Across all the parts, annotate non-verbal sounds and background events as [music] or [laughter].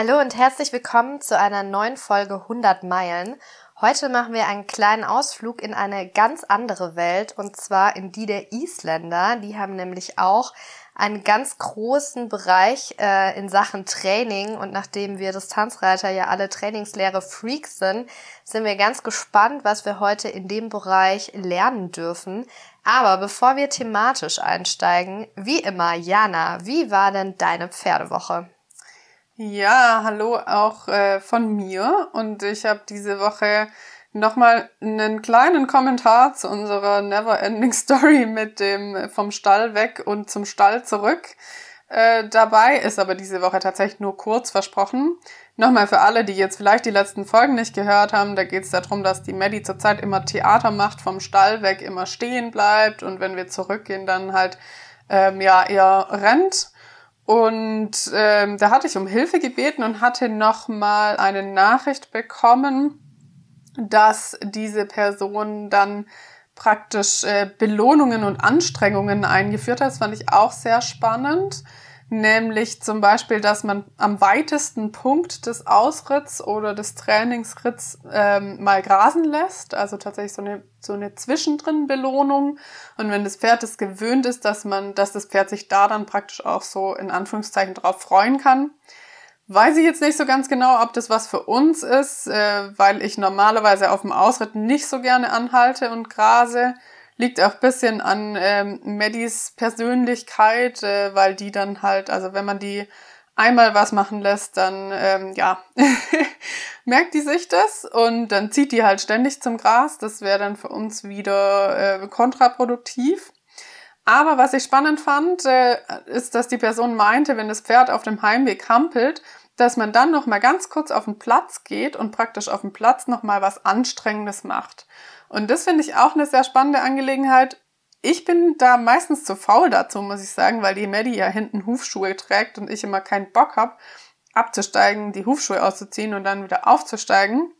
Hallo und herzlich willkommen zu einer neuen Folge 100 Meilen. Heute machen wir einen kleinen Ausflug in eine ganz andere Welt und zwar in die der Isländer. Die haben nämlich auch einen ganz großen Bereich äh, in Sachen Training und nachdem wir Distanzreiter ja alle Trainingslehre Freaks sind, sind wir ganz gespannt, was wir heute in dem Bereich lernen dürfen. Aber bevor wir thematisch einsteigen, wie immer, Jana, wie war denn deine Pferdewoche? Ja, hallo auch äh, von mir und ich habe diese Woche nochmal einen kleinen Kommentar zu unserer Neverending Story mit dem vom Stall weg und zum Stall zurück. Äh, dabei ist aber diese Woche tatsächlich nur kurz versprochen. Nochmal für alle, die jetzt vielleicht die letzten Folgen nicht gehört haben, da geht es darum, dass die Maddie zurzeit immer Theater macht, vom Stall weg immer stehen bleibt und wenn wir zurückgehen, dann halt ähm, ja eher rennt. Und ähm, da hatte ich um Hilfe gebeten und hatte nochmal eine Nachricht bekommen, dass diese Person dann praktisch äh, Belohnungen und Anstrengungen eingeführt hat. Das fand ich auch sehr spannend nämlich zum Beispiel, dass man am weitesten Punkt des Ausritts oder des Trainingsritts ähm, mal grasen lässt, also tatsächlich so eine so eine zwischendrin Belohnung und wenn das Pferd es gewöhnt ist, dass man, dass das Pferd sich da dann praktisch auch so in Anführungszeichen drauf freuen kann. Weiß ich jetzt nicht so ganz genau, ob das was für uns ist, äh, weil ich normalerweise auf dem Ausritt nicht so gerne anhalte und grase. Liegt auch bisschen an ähm, Maddys Persönlichkeit, äh, weil die dann halt, also wenn man die einmal was machen lässt, dann ähm, ja, [laughs] merkt die sich das und dann zieht die halt ständig zum Gras. Das wäre dann für uns wieder äh, kontraproduktiv. Aber was ich spannend fand, äh, ist, dass die Person meinte, wenn das Pferd auf dem Heimweg hampelt, dass man dann noch mal ganz kurz auf den Platz geht und praktisch auf dem Platz noch mal was Anstrengendes macht. Und das finde ich auch eine sehr spannende Angelegenheit. Ich bin da meistens zu faul dazu, muss ich sagen, weil die Maddie ja hinten Hufschuhe trägt und ich immer keinen Bock habe, abzusteigen, die Hufschuhe auszuziehen und dann wieder aufzusteigen.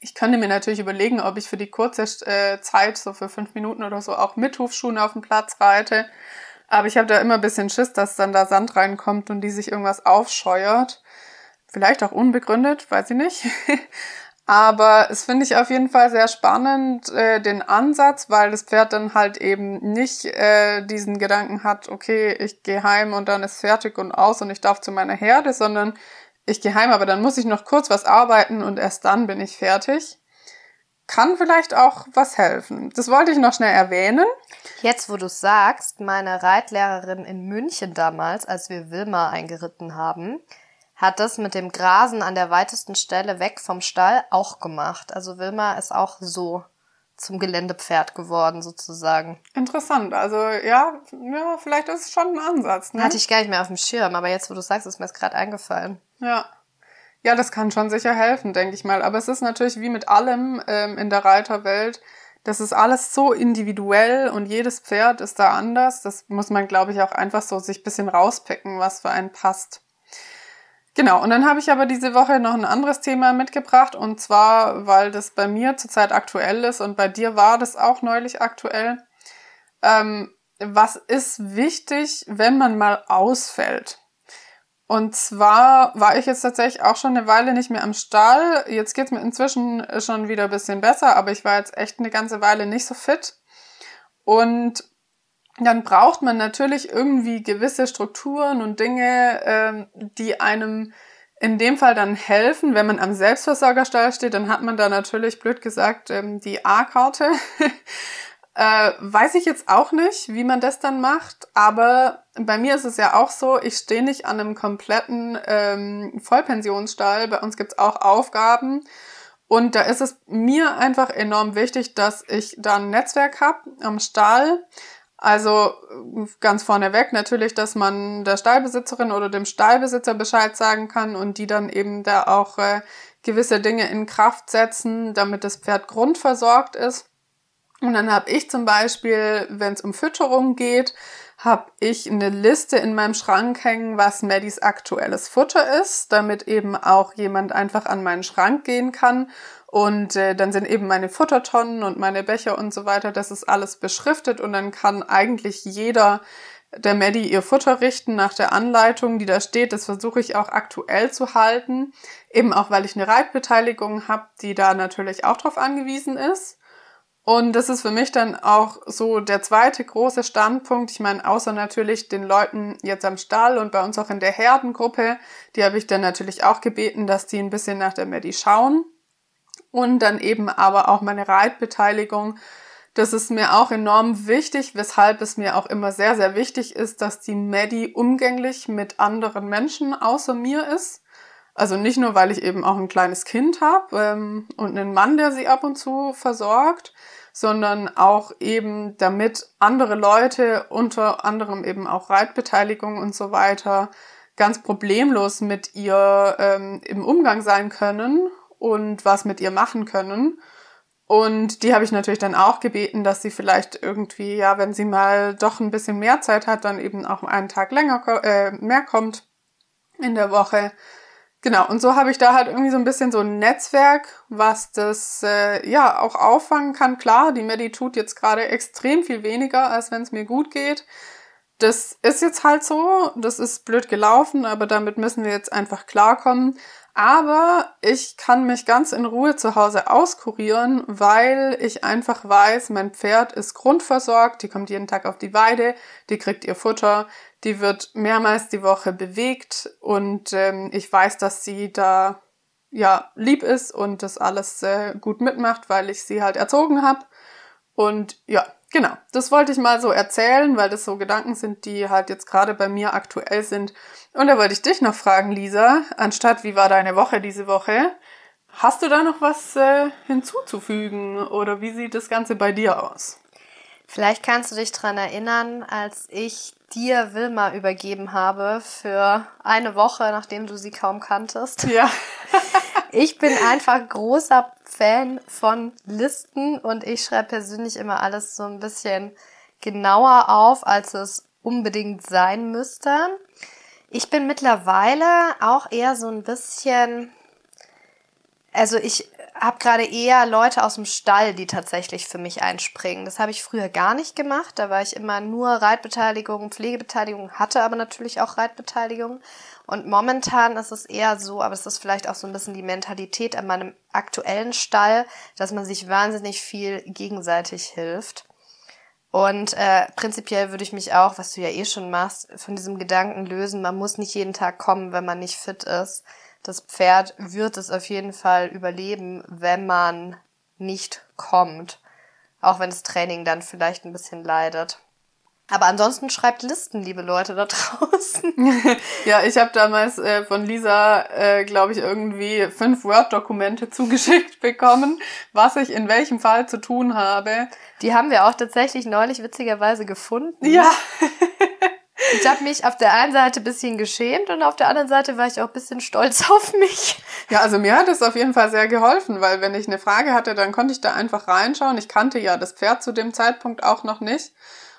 Ich könnte mir natürlich überlegen, ob ich für die kurze äh, Zeit, so für fünf Minuten oder so, auch mit Hufschuhen auf dem Platz reite. Aber ich habe da immer ein bisschen Schiss, dass dann da Sand reinkommt und die sich irgendwas aufscheuert. Vielleicht auch unbegründet, weiß ich nicht. [laughs] Aber es finde ich auf jeden Fall sehr spannend, äh, den Ansatz, weil das Pferd dann halt eben nicht äh, diesen Gedanken hat, okay, ich gehe heim und dann ist fertig und aus und ich darf zu meiner Herde, sondern ich gehe heim, aber dann muss ich noch kurz was arbeiten und erst dann bin ich fertig. Kann vielleicht auch was helfen. Das wollte ich noch schnell erwähnen. Jetzt, wo du sagst, meine Reitlehrerin in München damals, als wir Wilma eingeritten haben, hat das mit dem Grasen an der weitesten Stelle weg vom Stall auch gemacht. Also Wilma ist auch so zum Geländepferd geworden, sozusagen. Interessant. Also ja, ja, vielleicht ist es schon ein Ansatz. Ne? Hatte ich gar nicht mehr auf dem Schirm, aber jetzt, wo du sagst, ist mir es gerade eingefallen. Ja. Ja, das kann schon sicher helfen, denke ich mal. Aber es ist natürlich wie mit allem ähm, in der Reiterwelt. Das ist alles so individuell und jedes Pferd ist da anders. Das muss man, glaube ich, auch einfach so sich bisschen rauspicken, was für einen passt. Genau, und dann habe ich aber diese Woche noch ein anderes Thema mitgebracht und zwar, weil das bei mir zurzeit aktuell ist und bei dir war das auch neulich aktuell. Ähm, was ist wichtig, wenn man mal ausfällt? Und zwar war ich jetzt tatsächlich auch schon eine Weile nicht mehr am Stall. Jetzt geht's mir inzwischen schon wieder ein bisschen besser, aber ich war jetzt echt eine ganze Weile nicht so fit. Und dann braucht man natürlich irgendwie gewisse Strukturen und Dinge, ähm, die einem in dem Fall dann helfen. Wenn man am Selbstversorgerstall steht, dann hat man da natürlich, blöd gesagt, ähm, die A-Karte. [laughs] äh, weiß ich jetzt auch nicht, wie man das dann macht, aber bei mir ist es ja auch so, ich stehe nicht an einem kompletten ähm, Vollpensionsstall. Bei uns gibt's auch Aufgaben. Und da ist es mir einfach enorm wichtig, dass ich da ein Netzwerk habe am Stall, also ganz vorneweg natürlich, dass man der Stallbesitzerin oder dem Stallbesitzer Bescheid sagen kann und die dann eben da auch äh, gewisse Dinge in Kraft setzen, damit das Pferd grundversorgt ist. Und dann habe ich zum Beispiel, wenn es um Fütterung geht, habe ich eine Liste in meinem Schrank hängen, was Maddys aktuelles Futter ist, damit eben auch jemand einfach an meinen Schrank gehen kann und äh, dann sind eben meine Futtertonnen und meine Becher und so weiter, das ist alles beschriftet und dann kann eigentlich jeder der Maddie ihr Futter richten nach der Anleitung, die da steht. Das versuche ich auch aktuell zu halten. Eben auch, weil ich eine Reitbeteiligung habe, die da natürlich auch drauf angewiesen ist. Und das ist für mich dann auch so der zweite große Standpunkt. Ich meine, außer natürlich den Leuten jetzt am Stall und bei uns auch in der Herdengruppe, die habe ich dann natürlich auch gebeten, dass die ein bisschen nach der Maddie schauen. Und dann eben aber auch meine Reitbeteiligung. Das ist mir auch enorm wichtig, weshalb es mir auch immer sehr, sehr wichtig ist, dass die Maddie umgänglich mit anderen Menschen außer mir ist. Also nicht nur, weil ich eben auch ein kleines Kind habe ähm, und einen Mann, der sie ab und zu versorgt, sondern auch eben damit andere Leute, unter anderem eben auch Reitbeteiligung und so weiter, ganz problemlos mit ihr ähm, im Umgang sein können und was mit ihr machen können. Und die habe ich natürlich dann auch gebeten, dass sie vielleicht irgendwie, ja, wenn sie mal doch ein bisschen mehr Zeit hat, dann eben auch einen Tag länger äh, mehr kommt in der Woche, Genau, und so habe ich da halt irgendwie so ein bisschen so ein Netzwerk, was das äh, ja auch auffangen kann. Klar, die Medi tut jetzt gerade extrem viel weniger, als wenn es mir gut geht. Das ist jetzt halt so, das ist blöd gelaufen, aber damit müssen wir jetzt einfach klarkommen. Aber ich kann mich ganz in Ruhe zu Hause auskurieren, weil ich einfach weiß, mein Pferd ist grundversorgt, die kommt jeden Tag auf die Weide, die kriegt ihr Futter, die wird mehrmals die Woche bewegt und ähm, ich weiß, dass sie da ja lieb ist und das alles äh, gut mitmacht, weil ich sie halt erzogen habe. Und ja, genau, das wollte ich mal so erzählen, weil das so Gedanken sind, die halt jetzt gerade bei mir aktuell sind. Und da wollte ich dich noch fragen, Lisa, anstatt wie war deine Woche diese Woche? Hast du da noch was äh, hinzuzufügen oder wie sieht das Ganze bei dir aus? Vielleicht kannst du dich dran erinnern, als ich dir Wilma übergeben habe für eine Woche, nachdem du sie kaum kanntest. Ja. [laughs] ich bin einfach großer Fan von Listen und ich schreibe persönlich immer alles so ein bisschen genauer auf, als es unbedingt sein müsste. Ich bin mittlerweile auch eher so ein bisschen, also ich habe gerade eher Leute aus dem Stall, die tatsächlich für mich einspringen. Das habe ich früher gar nicht gemacht. Da war ich immer nur Reitbeteiligung, Pflegebeteiligung, hatte aber natürlich auch Reitbeteiligung. Und momentan ist es eher so, aber es ist vielleicht auch so ein bisschen die Mentalität an meinem aktuellen Stall, dass man sich wahnsinnig viel gegenseitig hilft. Und äh, prinzipiell würde ich mich auch, was du ja eh schon machst, von diesem Gedanken lösen, man muss nicht jeden Tag kommen, wenn man nicht fit ist das Pferd wird es auf jeden Fall überleben, wenn man nicht kommt. Auch wenn das Training dann vielleicht ein bisschen leidet. Aber ansonsten schreibt Listen, liebe Leute da [laughs] draußen. [laughs] ja, ich habe damals äh, von Lisa, äh, glaube ich, irgendwie fünf Word-Dokumente [laughs] zugeschickt bekommen, was ich in welchem Fall zu tun habe. Die haben wir auch tatsächlich neulich witzigerweise gefunden. Ja. Ich habe mich auf der einen Seite ein bisschen geschämt und auf der anderen Seite war ich auch ein bisschen stolz auf mich. Ja, also mir hat es auf jeden Fall sehr geholfen, weil wenn ich eine Frage hatte, dann konnte ich da einfach reinschauen. Ich kannte ja das Pferd zu dem Zeitpunkt auch noch nicht.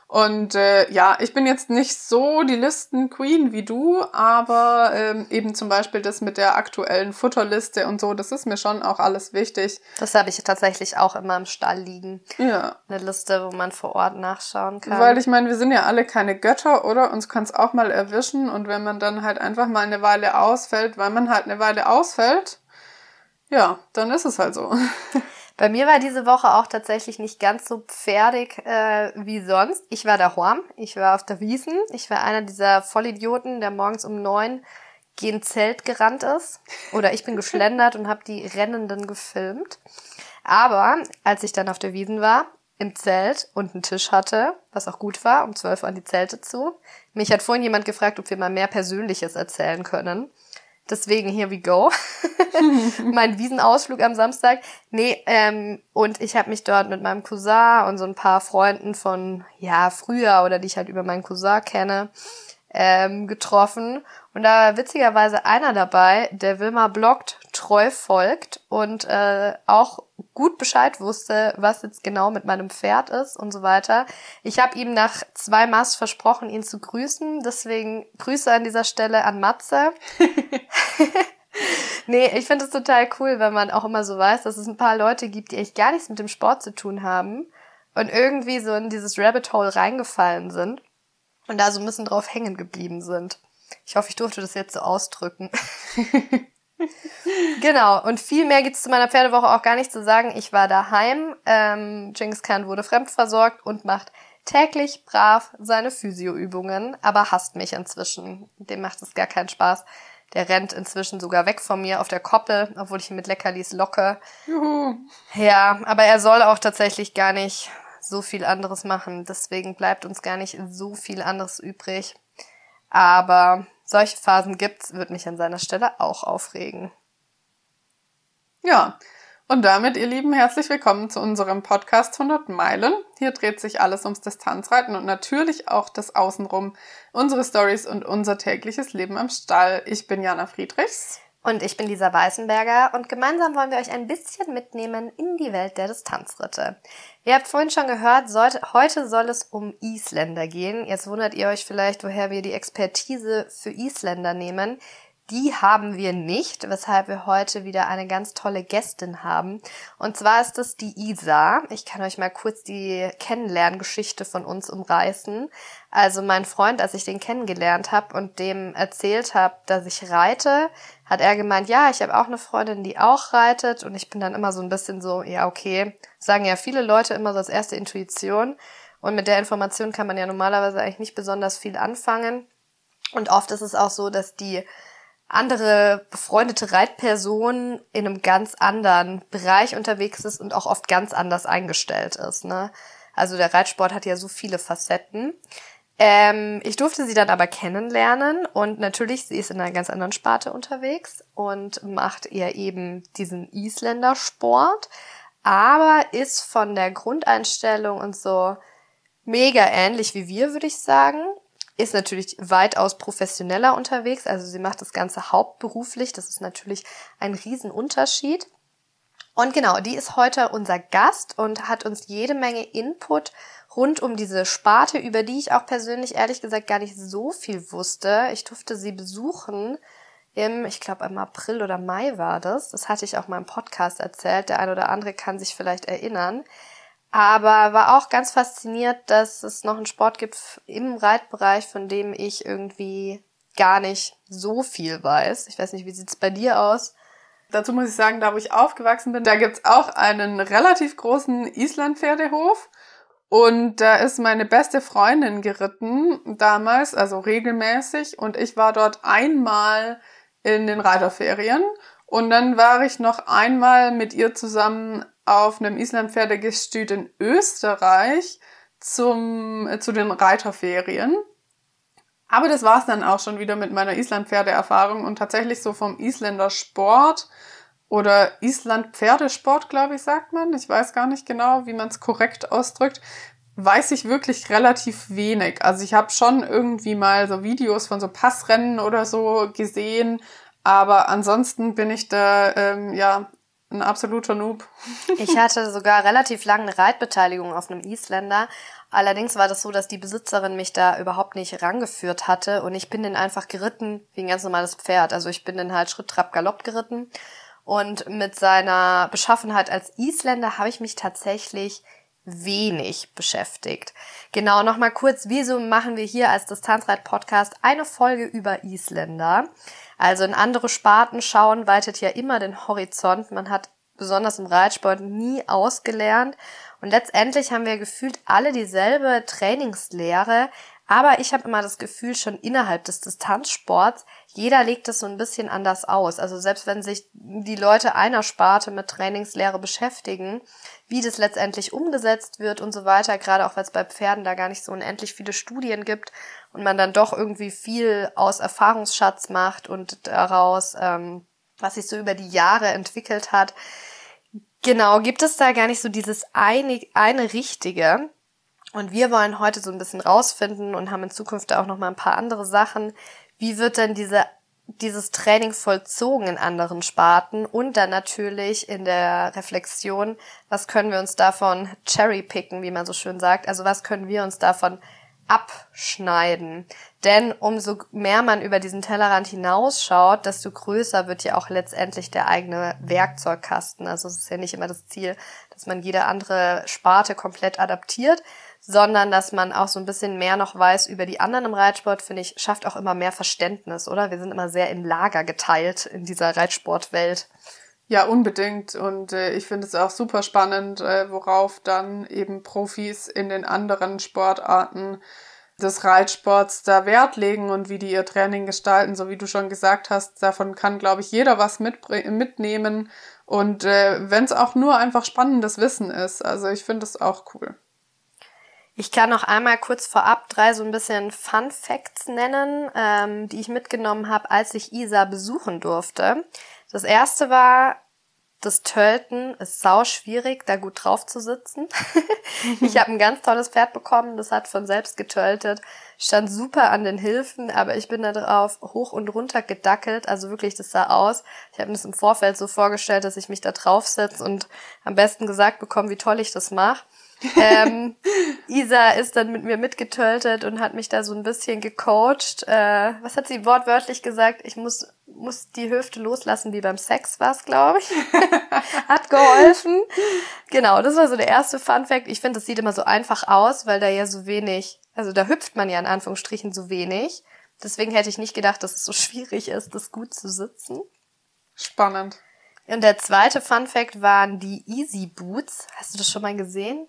Und äh, ja, ich bin jetzt nicht so die Listen-Queen wie du, aber ähm, eben zum Beispiel das mit der aktuellen Futterliste und so, das ist mir schon auch alles wichtig. Das habe ich tatsächlich auch immer im Stall liegen. Ja. Eine Liste, wo man vor Ort nachschauen kann. Weil ich meine, wir sind ja alle keine Götter, oder? Uns kann es auch mal erwischen und wenn man dann halt einfach mal eine Weile ausfällt, weil man halt eine Weile ausfällt, ja, dann ist es halt so. [laughs] Bei mir war diese Woche auch tatsächlich nicht ganz so pferdig äh, wie sonst. Ich war daheim, ich war auf der Wiesen, ich war einer dieser Vollidioten, der morgens um neun gegen Zelt gerannt ist. Oder ich bin [laughs] geschlendert und habe die Rennenden gefilmt. Aber als ich dann auf der Wiesen war, im Zelt und einen Tisch hatte, was auch gut war, um zwölf Uhr an die Zelte zu. Mich hat vorhin jemand gefragt, ob wir mal mehr Persönliches erzählen können. Deswegen here we go. [laughs] mein Wiesenausflug am Samstag. Nee, ähm, und ich habe mich dort mit meinem Cousin und so ein paar Freunden von ja früher oder die ich halt über meinen Cousin kenne, ähm, getroffen. Und da war witzigerweise einer dabei, der Wilma bloggt, treu folgt und äh, auch gut Bescheid wusste, was jetzt genau mit meinem Pferd ist und so weiter. Ich habe ihm nach zwei Maß versprochen, ihn zu grüßen. Deswegen Grüße an dieser Stelle an Matze. [laughs] nee, ich finde es total cool, wenn man auch immer so weiß, dass es ein paar Leute gibt, die echt gar nichts mit dem Sport zu tun haben und irgendwie so in dieses Rabbit Hole reingefallen sind und da so ein bisschen drauf hängen geblieben sind. Ich hoffe, ich durfte das jetzt so ausdrücken. [laughs] genau, und viel mehr gibt es zu meiner Pferdewoche auch gar nicht zu sagen. Ich war daheim, ähm, Genghis Khan wurde fremdversorgt und macht täglich brav seine Physioübungen, aber hasst mich inzwischen. Dem macht es gar keinen Spaß. Der rennt inzwischen sogar weg von mir auf der Koppel, obwohl ich ihn mit Leckerlis locke. Juhu. Ja, aber er soll auch tatsächlich gar nicht so viel anderes machen. Deswegen bleibt uns gar nicht so viel anderes übrig. Aber solche Phasen gibt's, wird mich an seiner Stelle auch aufregen. Ja, und damit, ihr Lieben, herzlich willkommen zu unserem Podcast 100 Meilen. Hier dreht sich alles ums Distanzreiten und natürlich auch das Außenrum, unsere Stories und unser tägliches Leben am Stall. Ich bin Jana Friedrichs. Und ich bin Lisa Weißenberger und gemeinsam wollen wir euch ein bisschen mitnehmen in die Welt der Distanzritte. Ihr habt vorhin schon gehört, sollte, heute soll es um Isländer gehen. Jetzt wundert ihr euch vielleicht, woher wir die Expertise für Isländer nehmen. Die haben wir nicht, weshalb wir heute wieder eine ganz tolle Gästin haben. Und zwar ist es die Isa. Ich kann euch mal kurz die Kennenlerngeschichte von uns umreißen. Also mein Freund, als ich den kennengelernt habe und dem erzählt habe, dass ich reite, hat er gemeint, ja, ich habe auch eine Freundin, die auch reitet. Und ich bin dann immer so ein bisschen so, ja, okay, sagen ja viele Leute immer so als erste Intuition. Und mit der Information kann man ja normalerweise eigentlich nicht besonders viel anfangen. Und oft ist es auch so, dass die andere befreundete Reitperson in einem ganz anderen Bereich unterwegs ist und auch oft ganz anders eingestellt ist. Ne? Also der Reitsport hat ja so viele Facetten. Ähm, ich durfte sie dann aber kennenlernen und natürlich, sie ist in einer ganz anderen Sparte unterwegs und macht eher eben diesen Isländer-Sport, aber ist von der Grundeinstellung und so mega ähnlich wie wir, würde ich sagen ist natürlich weitaus professioneller unterwegs. Also sie macht das Ganze hauptberuflich. Das ist natürlich ein Riesenunterschied. Und genau, die ist heute unser Gast und hat uns jede Menge Input rund um diese Sparte, über die ich auch persönlich ehrlich gesagt gar nicht so viel wusste. Ich durfte sie besuchen im, ich glaube im April oder Mai war das. Das hatte ich auch mal im Podcast erzählt. Der ein oder andere kann sich vielleicht erinnern. Aber war auch ganz fasziniert, dass es noch einen Sport gibt im Reitbereich, von dem ich irgendwie gar nicht so viel weiß. Ich weiß nicht, wie sieht's bei dir aus? Dazu muss ich sagen, da wo ich aufgewachsen bin, da gibt's auch einen relativ großen Islandpferdehof. Und da ist meine beste Freundin geritten damals, also regelmäßig. Und ich war dort einmal in den Reiterferien. Und dann war ich noch einmal mit ihr zusammen auf einem Islandpferdegestüt in Österreich zum, äh, zu den Reiterferien. Aber das war's dann auch schon wieder mit meiner Islandpferdeerfahrung und tatsächlich so vom Isländer Sport oder Island-Pferdesport, glaube ich, sagt man. Ich weiß gar nicht genau, wie man es korrekt ausdrückt. Weiß ich wirklich relativ wenig. Also ich habe schon irgendwie mal so Videos von so Passrennen oder so gesehen, aber ansonsten bin ich da ähm, ja ein absoluter Noob. [laughs] ich hatte sogar relativ lange Reitbeteiligung auf einem Isländer. Allerdings war das so, dass die Besitzerin mich da überhaupt nicht rangeführt hatte und ich bin den einfach geritten wie ein ganz normales Pferd. Also ich bin den halt Schritt, Trab, Galopp geritten und mit seiner Beschaffenheit als Isländer habe ich mich tatsächlich wenig beschäftigt. Genau, nochmal kurz, wieso machen wir hier als Distanzreit-Podcast eine Folge über Isländer? Also in andere Sparten schauen weitet ja immer den Horizont. Man hat besonders im Reitsport nie ausgelernt. Und letztendlich haben wir gefühlt alle dieselbe Trainingslehre, aber ich habe immer das Gefühl, schon innerhalb des Distanzsports, jeder legt es so ein bisschen anders aus. Also selbst wenn sich die Leute einer Sparte mit Trainingslehre beschäftigen, wie das letztendlich umgesetzt wird und so weiter, gerade auch weil es bei Pferden da gar nicht so unendlich viele Studien gibt und man dann doch irgendwie viel aus Erfahrungsschatz macht und daraus, ähm, was sich so über die Jahre entwickelt hat. Genau, gibt es da gar nicht so dieses eine, eine richtige. Und wir wollen heute so ein bisschen rausfinden und haben in Zukunft auch noch mal ein paar andere Sachen. Wie wird denn diese, dieses Training vollzogen in anderen Sparten und dann natürlich in der Reflexion, was können wir uns davon cherrypicken, wie man so schön sagt? Also was können wir uns davon abschneiden. Denn umso mehr man über diesen Tellerrand hinausschaut, desto größer wird ja auch letztendlich der eigene Werkzeugkasten. Also es ist ja nicht immer das Ziel, dass man jede andere Sparte komplett adaptiert, sondern dass man auch so ein bisschen mehr noch weiß über die anderen im Reitsport, finde ich, schafft auch immer mehr Verständnis, oder? Wir sind immer sehr in Lager geteilt in dieser Reitsportwelt. Ja, unbedingt. Und äh, ich finde es auch super spannend, äh, worauf dann eben Profis in den anderen Sportarten des Reitsports da Wert legen und wie die ihr Training gestalten. So wie du schon gesagt hast, davon kann, glaube ich, jeder was mitnehmen. Und äh, wenn es auch nur einfach spannendes Wissen ist. Also ich finde es auch cool. Ich kann noch einmal kurz vorab drei so ein bisschen Fun Facts nennen, ähm, die ich mitgenommen habe, als ich Isa besuchen durfte. Das erste war, das Tölten ist sau schwierig, da gut drauf zu sitzen. [laughs] ich habe ein ganz tolles Pferd bekommen, das hat von selbst getöltet, stand super an den Hilfen, aber ich bin da drauf hoch und runter gedackelt, also wirklich, das sah aus. Ich habe mir das im Vorfeld so vorgestellt, dass ich mich da draufsetze und am besten gesagt bekomme, wie toll ich das mache. Ähm, Isa ist dann mit mir mitgetöltet und hat mich da so ein bisschen gecoacht. Äh, was hat sie wortwörtlich gesagt? Ich muss, muss die Hüfte loslassen, wie beim Sex war es, glaube ich. [laughs] hat geholfen. Genau, das war so der erste Fun Fact. Ich finde, das sieht immer so einfach aus, weil da ja so wenig, also da hüpft man ja in Anführungsstrichen so wenig. Deswegen hätte ich nicht gedacht, dass es so [laughs] schwierig ist, das gut zu sitzen. Spannend. Und der zweite Fun Fact waren die Easy Boots. Hast du das schon mal gesehen?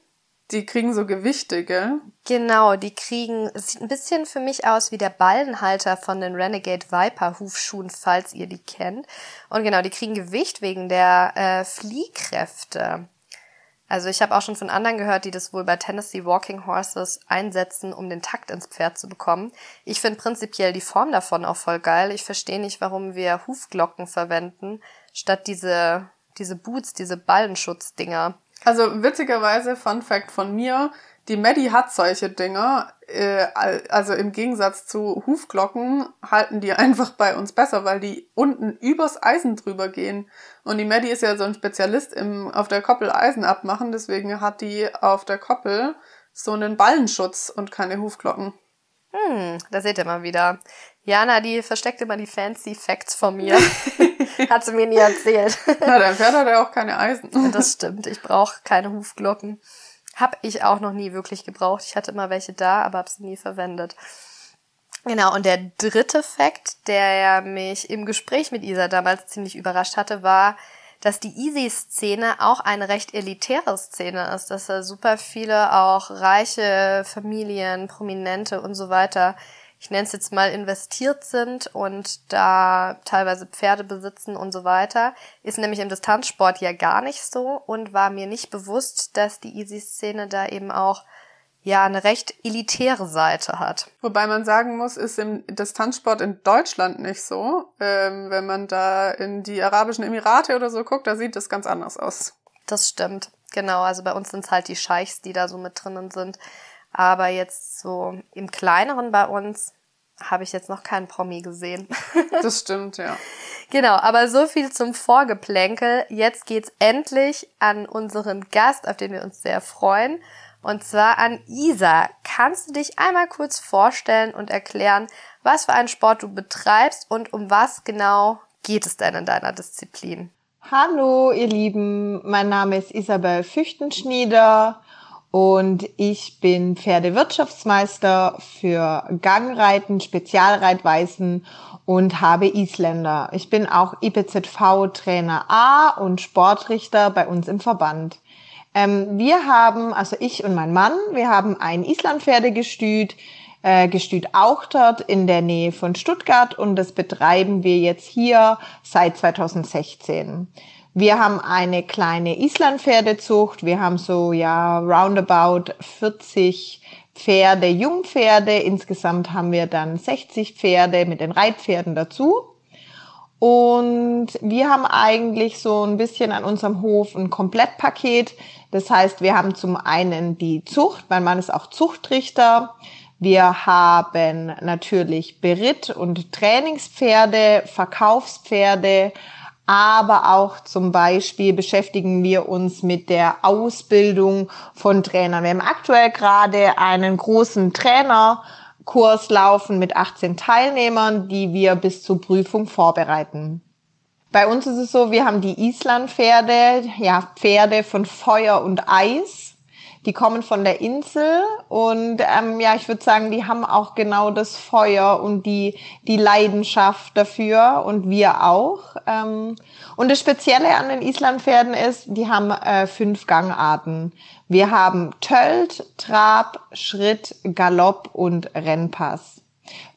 Die kriegen so Gewichte, gell? Genau, die kriegen, es sieht ein bisschen für mich aus wie der Ballenhalter von den Renegade Viper Hufschuhen, falls ihr die kennt. Und genau, die kriegen Gewicht wegen der äh, Fliehkräfte. Also ich habe auch schon von anderen gehört, die das wohl bei Tennessee Walking Horses einsetzen, um den Takt ins Pferd zu bekommen. Ich finde prinzipiell die Form davon auch voll geil. Ich verstehe nicht, warum wir Hufglocken verwenden, statt diese, diese Boots, diese Ballenschutzdinger. Also witzigerweise, Fun Fact von mir, die Maddie hat solche Dinger. Äh, also im Gegensatz zu Hufglocken halten die [laughs] einfach bei uns besser, weil die unten übers Eisen drüber gehen. Und die Maddie ist ja so ein Spezialist im auf der Koppel Eisen abmachen, deswegen hat die auf der Koppel so einen Ballenschutz und keine Hufglocken. Hm, da seht ihr mal wieder. Jana, die versteckt immer die fancy Facts von mir. [laughs] [laughs] hat sie mir nie erzählt. [laughs] Na, dein Pferd hat ja auch keine Eisen. das stimmt. Ich brauche keine Hufglocken. Hab ich auch noch nie wirklich gebraucht. Ich hatte immer welche da, aber habe sie nie verwendet. Genau, und der dritte Fakt, der mich im Gespräch mit Isa damals ziemlich überrascht hatte, war, dass die Easy-Szene auch eine recht elitäre Szene ist, dass da super viele auch reiche Familien, Prominente und so weiter ich nenne es jetzt mal, investiert sind und da teilweise Pferde besitzen und so weiter, ist nämlich im Distanzsport ja gar nicht so und war mir nicht bewusst, dass die Easy-Szene da eben auch ja eine recht elitäre Seite hat. Wobei man sagen muss, ist im Distanzsport in Deutschland nicht so. Ähm, wenn man da in die Arabischen Emirate oder so guckt, da sieht das ganz anders aus. Das stimmt, genau. Also bei uns sind es halt die Scheichs, die da so mit drinnen sind. Aber jetzt so im kleineren bei uns habe ich jetzt noch keinen Promi gesehen. [laughs] das stimmt, ja. Genau, aber so viel zum Vorgeplänkel. Jetzt geht's endlich an unseren Gast, auf den wir uns sehr freuen. Und zwar an Isa. Kannst du dich einmal kurz vorstellen und erklären, was für einen Sport du betreibst und um was genau geht es denn in deiner Disziplin? Hallo, ihr Lieben. Mein Name ist Isabel Füchtenschnieder und ich bin Pferdewirtschaftsmeister für Gangreiten, Spezialreitweisen und habe Isländer. Ich bin auch IPZV-Trainer A und Sportrichter bei uns im Verband. Ähm, wir haben, also ich und mein Mann, wir haben ein Islandpferdegestüt, äh, Gestüt auch dort in der Nähe von Stuttgart und das betreiben wir jetzt hier seit 2016. Wir haben eine kleine Islandpferdezucht. Wir haben so, ja, roundabout 40 Pferde, Jungpferde. Insgesamt haben wir dann 60 Pferde mit den Reitpferden dazu. Und wir haben eigentlich so ein bisschen an unserem Hof ein Komplettpaket. Das heißt, wir haben zum einen die Zucht. Mein Mann ist auch Zuchtrichter. Wir haben natürlich Beritt- und Trainingspferde, Verkaufspferde, aber auch zum Beispiel beschäftigen wir uns mit der Ausbildung von Trainern. Wir haben aktuell gerade einen großen Trainerkurs laufen mit 18 Teilnehmern, die wir bis zur Prüfung vorbereiten. Bei uns ist es so, wir haben die Islandpferde, ja, Pferde von Feuer und Eis. Die kommen von der Insel und ähm, ja, ich würde sagen, die haben auch genau das Feuer und die, die Leidenschaft dafür und wir auch. Ähm, und das Spezielle an den Islandpferden ist, die haben äh, fünf Gangarten. Wir haben Tölt, Trab, Schritt, Galopp und Rennpass.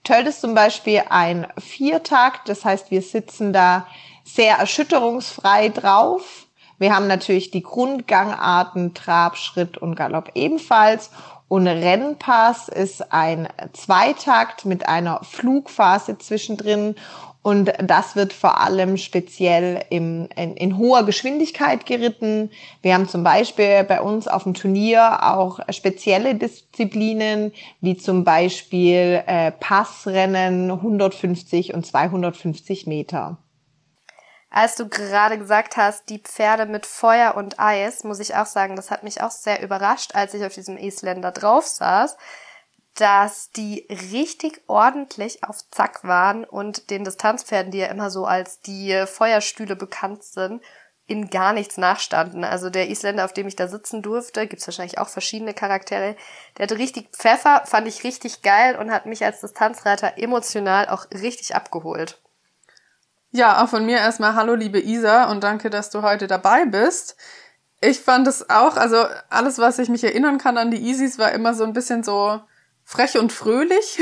Tölt ist zum Beispiel ein Viertakt, das heißt, wir sitzen da sehr erschütterungsfrei drauf. Wir haben natürlich die Grundgangarten Trab, Schritt und Galopp ebenfalls. Und Rennpass ist ein Zweitakt mit einer Flugphase zwischendrin. Und das wird vor allem speziell im, in, in, hoher Geschwindigkeit geritten. Wir haben zum Beispiel bei uns auf dem Turnier auch spezielle Disziplinen, wie zum Beispiel äh, Passrennen 150 und 250 Meter. Als du gerade gesagt hast, die Pferde mit Feuer und Eis, muss ich auch sagen, das hat mich auch sehr überrascht, als ich auf diesem Isländer drauf saß, dass die richtig ordentlich auf Zack waren und den Distanzpferden, die ja immer so als die Feuerstühle bekannt sind, in gar nichts nachstanden. Also der Isländer, auf dem ich da sitzen durfte, gibt's wahrscheinlich auch verschiedene Charaktere, der hatte richtig Pfeffer, fand ich richtig geil und hat mich als Distanzreiter emotional auch richtig abgeholt. Ja, auch von mir erstmal Hallo, liebe Isa, und danke, dass du heute dabei bist. Ich fand es auch, also alles, was ich mich erinnern kann an die Isis, war immer so ein bisschen so frech und fröhlich,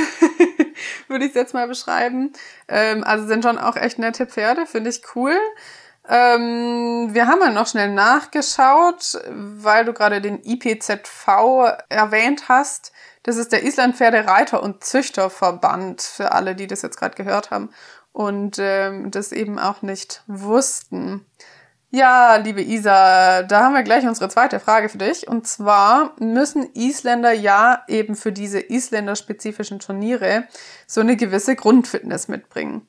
[laughs] würde ich es jetzt mal beschreiben. Ähm, also sind schon auch echt nette Pferde, finde ich cool. Ähm, wir haben ja noch schnell nachgeschaut, weil du gerade den IPZV erwähnt hast. Das ist der Island Pferde Reiter und Züchterverband, für alle, die das jetzt gerade gehört haben und ähm, das eben auch nicht wussten. Ja, liebe Isa, da haben wir gleich unsere zweite Frage für dich. Und zwar müssen Isländer ja eben für diese isländerspezifischen Turniere so eine gewisse Grundfitness mitbringen.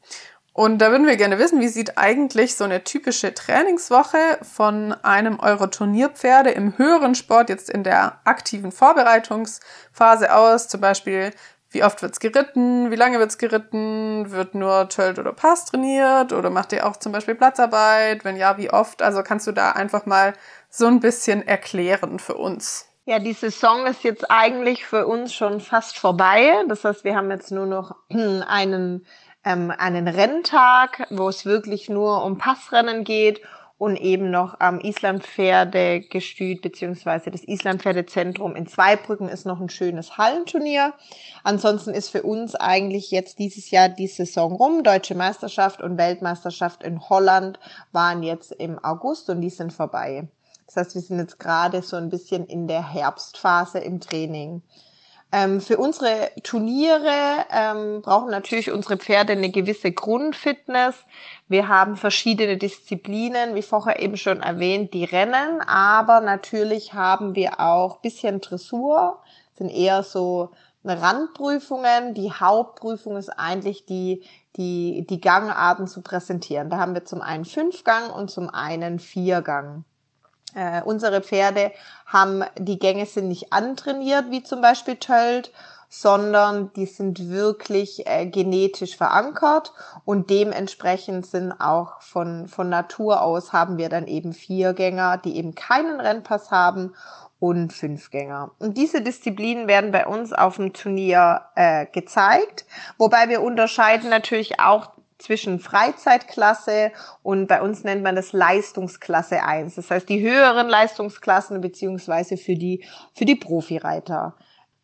Und da würden wir gerne wissen, wie sieht eigentlich so eine typische Trainingswoche von einem eurer Turnierpferde im höheren Sport jetzt in der aktiven Vorbereitungsphase aus? Zum Beispiel, wie oft wird's geritten? Wie lange wird's geritten? Wird nur Tölt oder Pass trainiert? Oder macht ihr auch zum Beispiel Platzarbeit? Wenn ja, wie oft? Also kannst du da einfach mal so ein bisschen erklären für uns? Ja, die Saison ist jetzt eigentlich für uns schon fast vorbei. Das heißt, wir haben jetzt nur noch einen, ähm, einen Renntag, wo es wirklich nur um Passrennen geht und eben noch am Islandpferdegestüt beziehungsweise das Islandpferdezentrum in Zweibrücken ist noch ein schönes Hallenturnier. Ansonsten ist für uns eigentlich jetzt dieses Jahr die Saison rum. Deutsche Meisterschaft und Weltmeisterschaft in Holland waren jetzt im August und die sind vorbei. Das heißt, wir sind jetzt gerade so ein bisschen in der Herbstphase im Training. Ähm, für unsere Turniere ähm, brauchen natürlich unsere Pferde eine gewisse Grundfitness. Wir haben verschiedene Disziplinen, wie vorher eben schon erwähnt, die Rennen, aber natürlich haben wir auch bisschen Dressur, sind eher so Randprüfungen. Die Hauptprüfung ist eigentlich die, die, die Gangarten zu präsentieren. Da haben wir zum einen Fünfgang und zum einen Viergang. Äh, unsere Pferde haben, die Gänge sind nicht antrainiert, wie zum Beispiel Tölt, sondern die sind wirklich äh, genetisch verankert und dementsprechend sind auch von, von Natur aus haben wir dann eben Viergänger, die eben keinen Rennpass haben und Fünfgänger. Und diese Disziplinen werden bei uns auf dem Turnier äh, gezeigt, wobei wir unterscheiden natürlich auch zwischen Freizeitklasse und bei uns nennt man das Leistungsklasse 1. Das heißt die höheren Leistungsklassen beziehungsweise für die, für die Profireiter.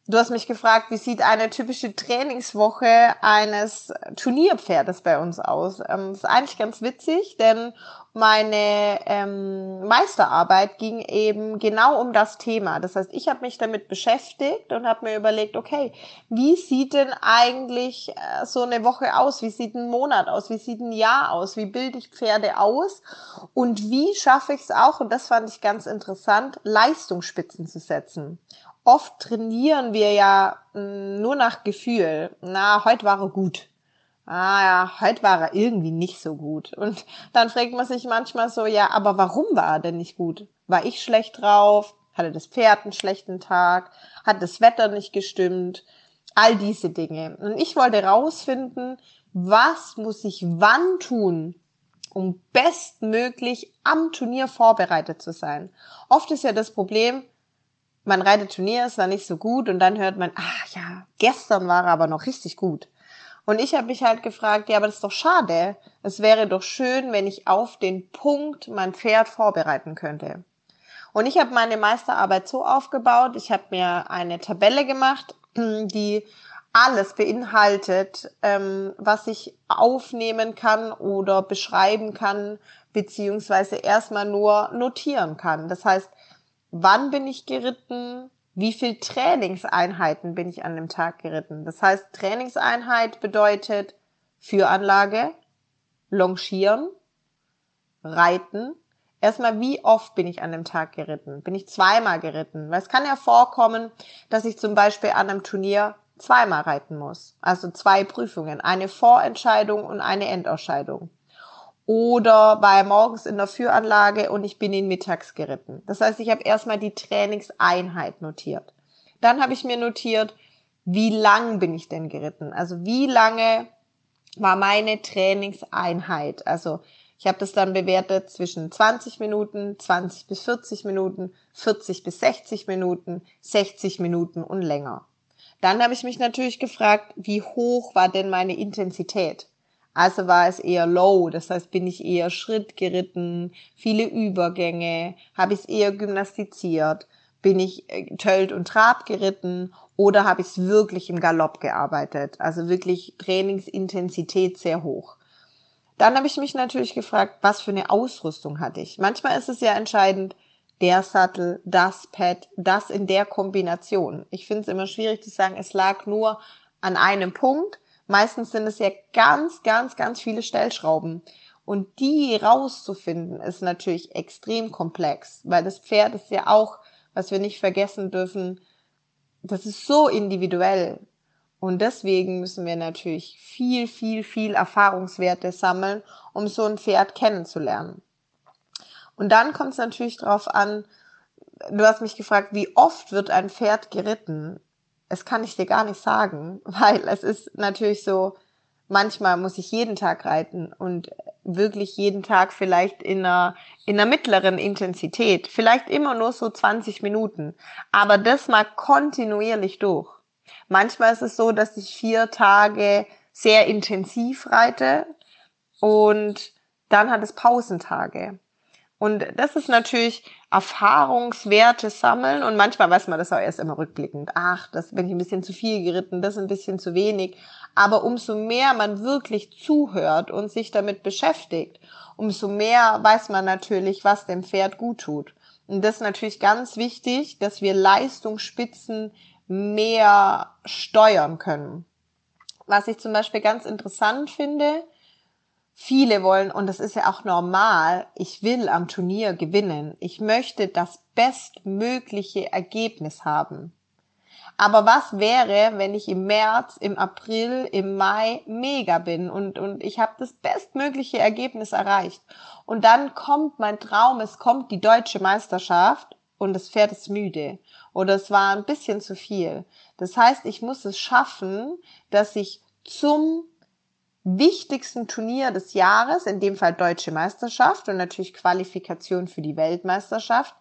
Du hast mich gefragt, wie sieht eine typische Trainingswoche eines Turnierpferdes bei uns aus? Ähm, das ist eigentlich ganz witzig, denn meine ähm, Meisterarbeit ging eben genau um das Thema. Das heißt, ich habe mich damit beschäftigt und habe mir überlegt, okay, wie sieht denn eigentlich äh, so eine Woche aus? Wie sieht ein Monat aus? Wie sieht ein Jahr aus? Wie bilde ich Pferde aus? Und wie schaffe ich es auch, und das fand ich ganz interessant, Leistungsspitzen zu setzen oft trainieren wir ja mm, nur nach Gefühl. Na, heute war er gut. Ah ja, heute war er irgendwie nicht so gut. Und dann fragt man sich manchmal so, ja, aber warum war er denn nicht gut? War ich schlecht drauf? Hatte das Pferd einen schlechten Tag? Hat das Wetter nicht gestimmt? All diese Dinge. Und ich wollte rausfinden, was muss ich wann tun, um bestmöglich am Turnier vorbereitet zu sein. Oft ist ja das Problem, man reitet Turnier, ist war nicht so gut und dann hört man, ach ja, gestern war er aber noch richtig gut. Und ich habe mich halt gefragt, ja, aber das ist doch schade. Es wäre doch schön, wenn ich auf den Punkt mein Pferd vorbereiten könnte. Und ich habe meine Meisterarbeit so aufgebaut, ich habe mir eine Tabelle gemacht, [clears throat] die alles beinhaltet, ähm, was ich aufnehmen kann oder beschreiben kann, beziehungsweise erstmal nur notieren kann. Das heißt, wann bin ich geritten, wie viel Trainingseinheiten bin ich an dem Tag geritten. Das heißt, Trainingseinheit bedeutet Führanlage, Longieren, Reiten. Erstmal, wie oft bin ich an dem Tag geritten? Bin ich zweimal geritten? Weil es kann ja vorkommen, dass ich zum Beispiel an einem Turnier zweimal reiten muss. Also zwei Prüfungen. Eine Vorentscheidung und eine Endausscheidung oder war er morgens in der Führanlage und ich bin ihn mittags geritten. Das heißt, ich habe erstmal die Trainingseinheit notiert. Dann habe ich mir notiert, wie lang bin ich denn geritten? Also wie lange war meine Trainingseinheit? Also ich habe das dann bewertet zwischen 20 Minuten, 20 bis 40 Minuten, 40 bis 60 Minuten, 60 Minuten und länger. Dann habe ich mich natürlich gefragt, wie hoch war denn meine Intensität? Also war es eher low, das heißt, bin ich eher Schritt geritten, viele Übergänge, habe ich es eher gymnastiziert, bin ich äh, Tölt und Trab geritten oder habe ich es wirklich im Galopp gearbeitet, also wirklich Trainingsintensität sehr hoch. Dann habe ich mich natürlich gefragt, was für eine Ausrüstung hatte ich. Manchmal ist es ja entscheidend, der Sattel, das Pad, das in der Kombination. Ich finde es immer schwierig zu sagen, es lag nur an einem Punkt, Meistens sind es ja ganz, ganz, ganz viele Stellschrauben. Und die rauszufinden, ist natürlich extrem komplex, weil das Pferd ist ja auch, was wir nicht vergessen dürfen, das ist so individuell. Und deswegen müssen wir natürlich viel, viel, viel Erfahrungswerte sammeln, um so ein Pferd kennenzulernen. Und dann kommt es natürlich darauf an, du hast mich gefragt, wie oft wird ein Pferd geritten? Es kann ich dir gar nicht sagen, [laughs] weil es ist natürlich so, manchmal muss ich jeden Tag reiten und wirklich jeden Tag vielleicht in einer, in einer mittleren Intensität, vielleicht immer nur so 20 Minuten, aber das mal kontinuierlich durch. Manchmal ist es so, dass ich vier Tage sehr intensiv reite und dann hat es Pausentage. Und das ist natürlich Erfahrungswerte sammeln und manchmal weiß man das auch erst immer rückblickend. Ach, das bin ich ein bisschen zu viel geritten, das ein bisschen zu wenig. Aber umso mehr man wirklich zuhört und sich damit beschäftigt, umso mehr weiß man natürlich, was dem Pferd gut tut. Und das ist natürlich ganz wichtig, dass wir Leistungsspitzen mehr steuern können. Was ich zum Beispiel ganz interessant finde, Viele wollen, und das ist ja auch normal, ich will am Turnier gewinnen. Ich möchte das bestmögliche Ergebnis haben. Aber was wäre, wenn ich im März, im April, im Mai mega bin und, und ich habe das bestmögliche Ergebnis erreicht? Und dann kommt mein Traum, es kommt die deutsche Meisterschaft und das Pferd ist müde oder es war ein bisschen zu viel. Das heißt, ich muss es schaffen, dass ich zum wichtigsten Turnier des Jahres, in dem Fall Deutsche Meisterschaft und natürlich Qualifikation für die Weltmeisterschaft,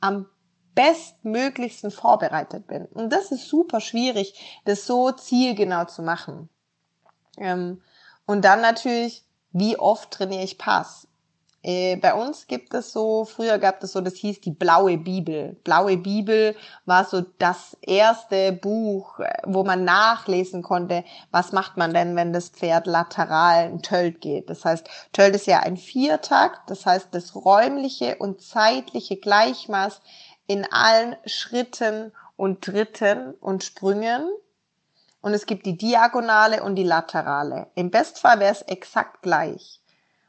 am bestmöglichsten vorbereitet bin. Und das ist super schwierig, das so zielgenau zu machen. Ähm, und dann natürlich, wie oft trainiere ich Pass? Äh, bei uns gibt es so, früher gab es so, das hieß die Blaue Bibel. Blaue Bibel war so das erste Buch, äh, wo man nachlesen konnte, was macht man denn, wenn das Pferd lateral ein Tölt geht. Das heißt, Tölt ist ja ein Viertakt, das heißt, das räumliche und zeitliche Gleichmaß in allen Schritten und Dritten und Sprüngen. Und es gibt die Diagonale und die Laterale. Im Bestfall wäre es exakt gleich.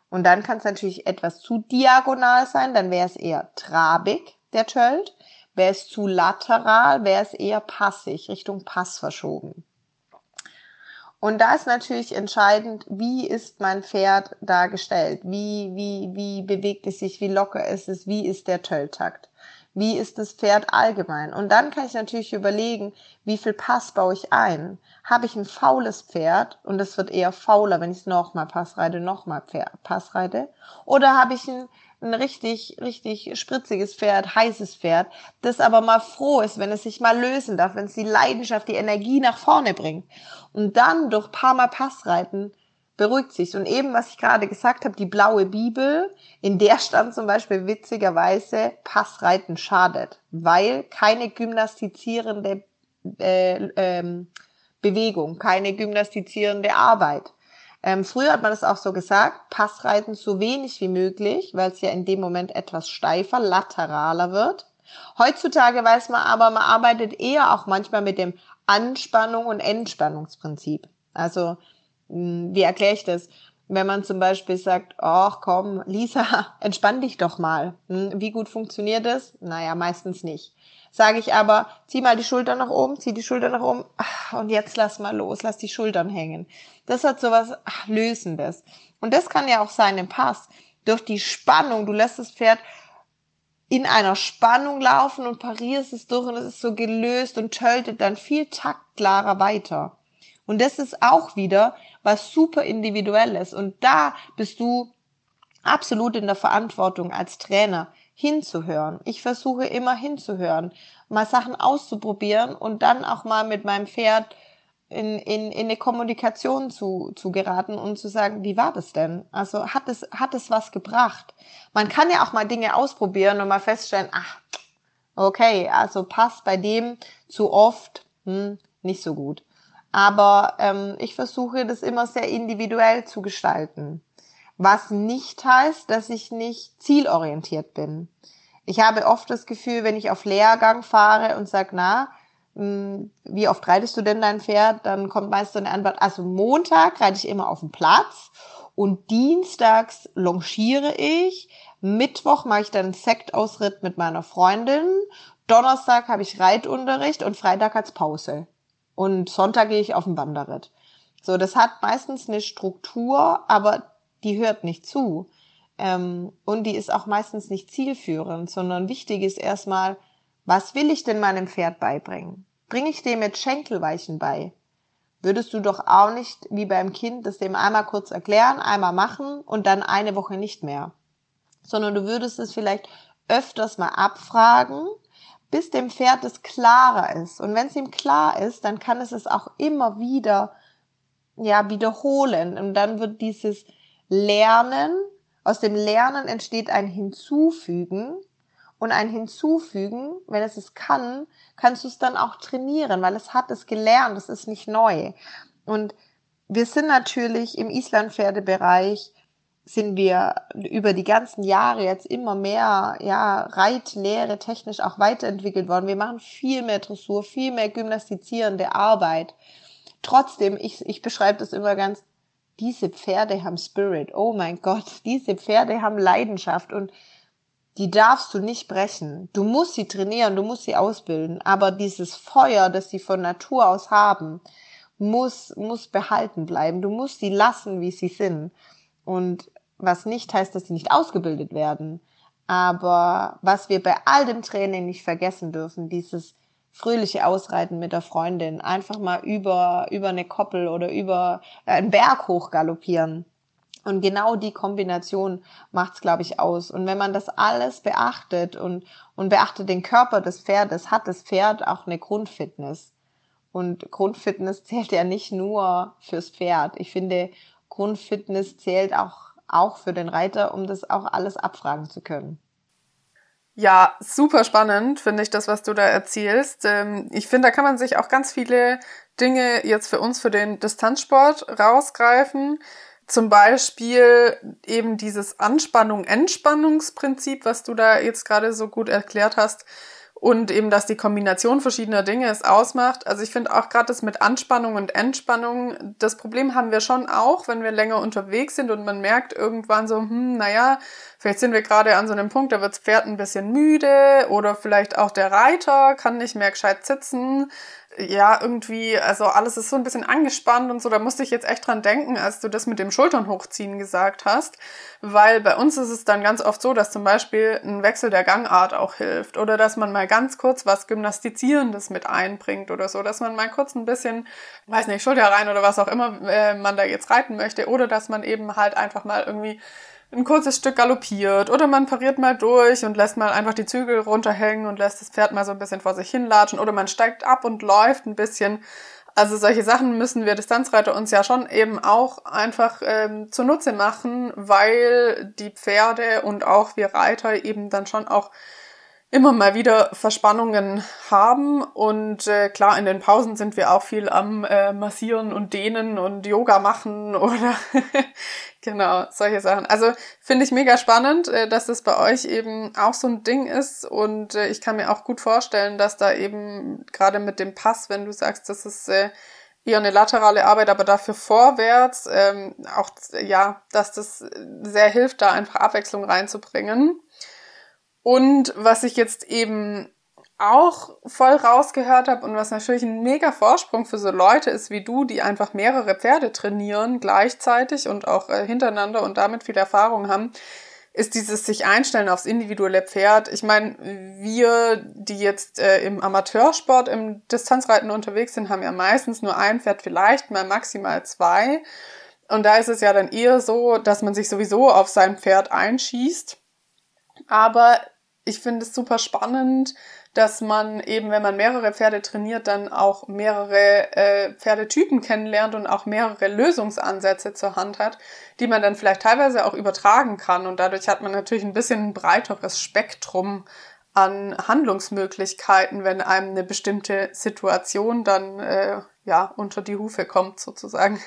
Und dann kann es natürlich etwas zu diagonal sein, dann wäre es eher trabig, der Tölt. Wäre es zu lateral, wäre es eher passig, Richtung Pass verschoben. Und da ist natürlich entscheidend, wie ist mein Pferd dargestellt? Wie, wie, wie bewegt es sich? Wie locker ist es? Wie ist der Tölltakt? Wie ist das Pferd allgemein? Und dann kann ich natürlich überlegen, wie viel Pass baue ich ein? Habe ich ein faules Pferd und es wird eher fauler, wenn ich es nochmal Pass reite, nochmal Pass reite? Oder habe ich ein ein richtig, richtig spritziges Pferd, heißes Pferd, das aber mal froh ist, wenn es sich mal lösen darf, wenn es die Leidenschaft, die Energie nach vorne bringt. Und dann durch paar Mal Passreiten beruhigt sich. Und eben, was ich gerade gesagt habe, die blaue Bibel, in der stand zum Beispiel witzigerweise, Passreiten schadet, weil keine gymnastizierende äh, ähm, Bewegung, keine gymnastizierende Arbeit. Ähm, früher hat man das auch so gesagt, Passreiten so wenig wie möglich, weil es ja in dem Moment etwas steifer, lateraler wird. Heutzutage weiß man aber, man arbeitet eher auch manchmal mit dem Anspannung und Entspannungsprinzip. Also, wie erkläre ich das? Wenn man zum Beispiel sagt, ach komm, Lisa, [laughs] entspann dich doch mal. Hm, wie gut funktioniert das? Naja, meistens nicht. Sage ich aber, zieh mal die Schultern nach oben, zieh die Schultern nach oben und jetzt lass mal los, lass die Schultern hängen. Das hat sowas ach, Lösendes. Und das kann ja auch sein im Pass. Durch die Spannung, du lässt das Pferd in einer Spannung laufen und parierst es durch und es ist so gelöst und töltet dann viel taktklarer weiter. Und das ist auch wieder was super individuelles. Und da bist du absolut in der Verantwortung als Trainer hinzuhören. Ich versuche immer hinzuhören, mal Sachen auszuprobieren und dann auch mal mit meinem Pferd in, in, in eine Kommunikation zu, zu geraten und zu sagen, wie war das denn? Also hat es, hat es was gebracht? Man kann ja auch mal Dinge ausprobieren und mal feststellen, ach, okay, also passt bei dem zu oft hm, nicht so gut. Aber ähm, ich versuche das immer sehr individuell zu gestalten. Was nicht heißt, dass ich nicht zielorientiert bin. Ich habe oft das Gefühl, wenn ich auf Lehrgang fahre und sage, na, hm, wie oft reitest du denn dein Pferd? Dann kommt meist so eine Antwort, also Montag reite ich immer auf dem Platz und dienstags longiere ich, Mittwoch mache ich dann Sektausritt mit meiner Freundin, Donnerstag habe ich Reitunterricht und Freitag hat's Pause. Und Sonntag gehe ich auf den Wanderritt. So, das hat meistens eine Struktur, aber die hört nicht zu. Ähm, und die ist auch meistens nicht zielführend, sondern wichtig ist erstmal, was will ich denn meinem Pferd beibringen? Bringe ich dem mit Schenkelweichen bei? Würdest du doch auch nicht wie beim Kind das dem einmal kurz erklären, einmal machen und dann eine Woche nicht mehr. Sondern du würdest es vielleicht öfters mal abfragen, bis dem Pferd es klarer ist. Und wenn es ihm klar ist, dann kann es es auch immer wieder, ja, wiederholen. Und dann wird dieses Lernen, aus dem Lernen entsteht ein Hinzufügen und ein Hinzufügen, wenn es es kann, kannst du es dann auch trainieren, weil es hat es gelernt, es ist nicht neu. Und wir sind natürlich im Islandpferdebereich sind wir über die ganzen Jahre jetzt immer mehr, ja, Reitlehre technisch auch weiterentwickelt worden. Wir machen viel mehr Dressur, viel mehr gymnastizierende Arbeit. Trotzdem, ich, ich beschreibe das immer ganz diese Pferde haben Spirit. Oh mein Gott, diese Pferde haben Leidenschaft und die darfst du nicht brechen. Du musst sie trainieren, du musst sie ausbilden, aber dieses Feuer, das sie von Natur aus haben, muss, muss behalten bleiben. Du musst sie lassen, wie sie sind. Und was nicht heißt, dass sie nicht ausgebildet werden. Aber was wir bei all dem Training nicht vergessen dürfen, dieses fröhliche Ausreiten mit der Freundin, einfach mal über, über eine Koppel oder über äh, einen Berg hoch galoppieren. Und genau die Kombination macht's, glaube ich, aus. Und wenn man das alles beachtet und, und beachtet den Körper des Pferdes, hat das Pferd auch eine Grundfitness. Und Grundfitness [laughs] zählt ja nicht nur fürs Pferd. Ich finde, Grundfitness zählt auch, auch für den Reiter, um das auch alles abfragen zu können. Ja, super spannend finde ich das, was du da erzählst. Ähm, ich finde, da kann man sich auch ganz viele Dinge jetzt für uns für den Distanzsport rausgreifen. Zum Beispiel eben dieses Anspannung-Entspannungsprinzip, was du da jetzt gerade so gut erklärt hast und eben, dass die Kombination verschiedener Dinge es ausmacht. Also ich finde auch gerade das mit Anspannung und Entspannung, das Problem haben wir schon auch, wenn wir länger unterwegs sind und man merkt irgendwann so, hm, naja, vielleicht sind wir gerade an so einem Punkt, da wird das Pferd ein bisschen müde oder vielleicht auch der Reiter kann nicht mehr gescheit sitzen. Ja, irgendwie, also alles ist so ein bisschen angespannt und so. Da musste ich jetzt echt dran denken, als du das mit dem Schultern hochziehen gesagt hast. Weil bei uns ist es dann ganz oft so, dass zum Beispiel ein Wechsel der Gangart auch hilft. Oder dass man mal ganz kurz was Gymnastizierendes mit einbringt oder so. Dass man mal kurz ein bisschen, weiß nicht, Schulter rein oder was auch immer äh, man da jetzt reiten möchte. Oder dass man eben halt einfach mal irgendwie ein kurzes Stück galoppiert oder man pariert mal durch und lässt mal einfach die Zügel runterhängen und lässt das Pferd mal so ein bisschen vor sich hinlatschen oder man steigt ab und läuft ein bisschen. Also solche Sachen müssen wir Distanzreiter uns ja schon eben auch einfach ähm, zunutze machen, weil die Pferde und auch wir Reiter eben dann schon auch immer mal wieder Verspannungen haben. Und äh, klar, in den Pausen sind wir auch viel am äh, Massieren und Dehnen und Yoga machen [laughs] oder genau, solche Sachen. Also finde ich mega spannend, äh, dass das bei euch eben auch so ein Ding ist. Und äh, ich kann mir auch gut vorstellen, dass da eben gerade mit dem Pass, wenn du sagst, das ist äh, eher eine laterale Arbeit, aber dafür vorwärts, ähm, auch ja, dass das sehr hilft, da einfach Abwechslung reinzubringen. Und was ich jetzt eben auch voll rausgehört habe und was natürlich ein mega Vorsprung für so Leute ist wie du, die einfach mehrere Pferde trainieren gleichzeitig und auch äh, hintereinander und damit viel Erfahrung haben, ist dieses sich einstellen aufs individuelle Pferd. Ich meine, wir, die jetzt äh, im Amateursport im Distanzreiten unterwegs sind, haben ja meistens nur ein Pferd, vielleicht mal maximal zwei. Und da ist es ja dann eher so, dass man sich sowieso auf sein Pferd einschießt. Aber ich finde es super spannend, dass man eben, wenn man mehrere Pferde trainiert, dann auch mehrere äh, Pferdetypen kennenlernt und auch mehrere Lösungsansätze zur Hand hat, die man dann vielleicht teilweise auch übertragen kann. Und dadurch hat man natürlich ein bisschen ein breiteres Spektrum an Handlungsmöglichkeiten, wenn einem eine bestimmte Situation dann äh, ja unter die Hufe kommt sozusagen.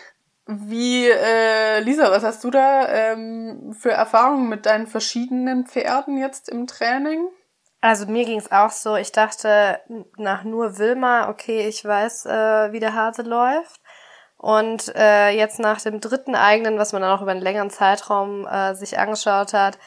Wie, äh, Lisa, was hast du da ähm, für Erfahrungen mit deinen verschiedenen Pferden jetzt im Training? Also mir ging es auch so, ich dachte nach nur Wilma, okay, ich weiß, äh, wie der Hase läuft. Und äh, jetzt nach dem dritten eigenen, was man dann auch über einen längeren Zeitraum äh, sich angeschaut hat,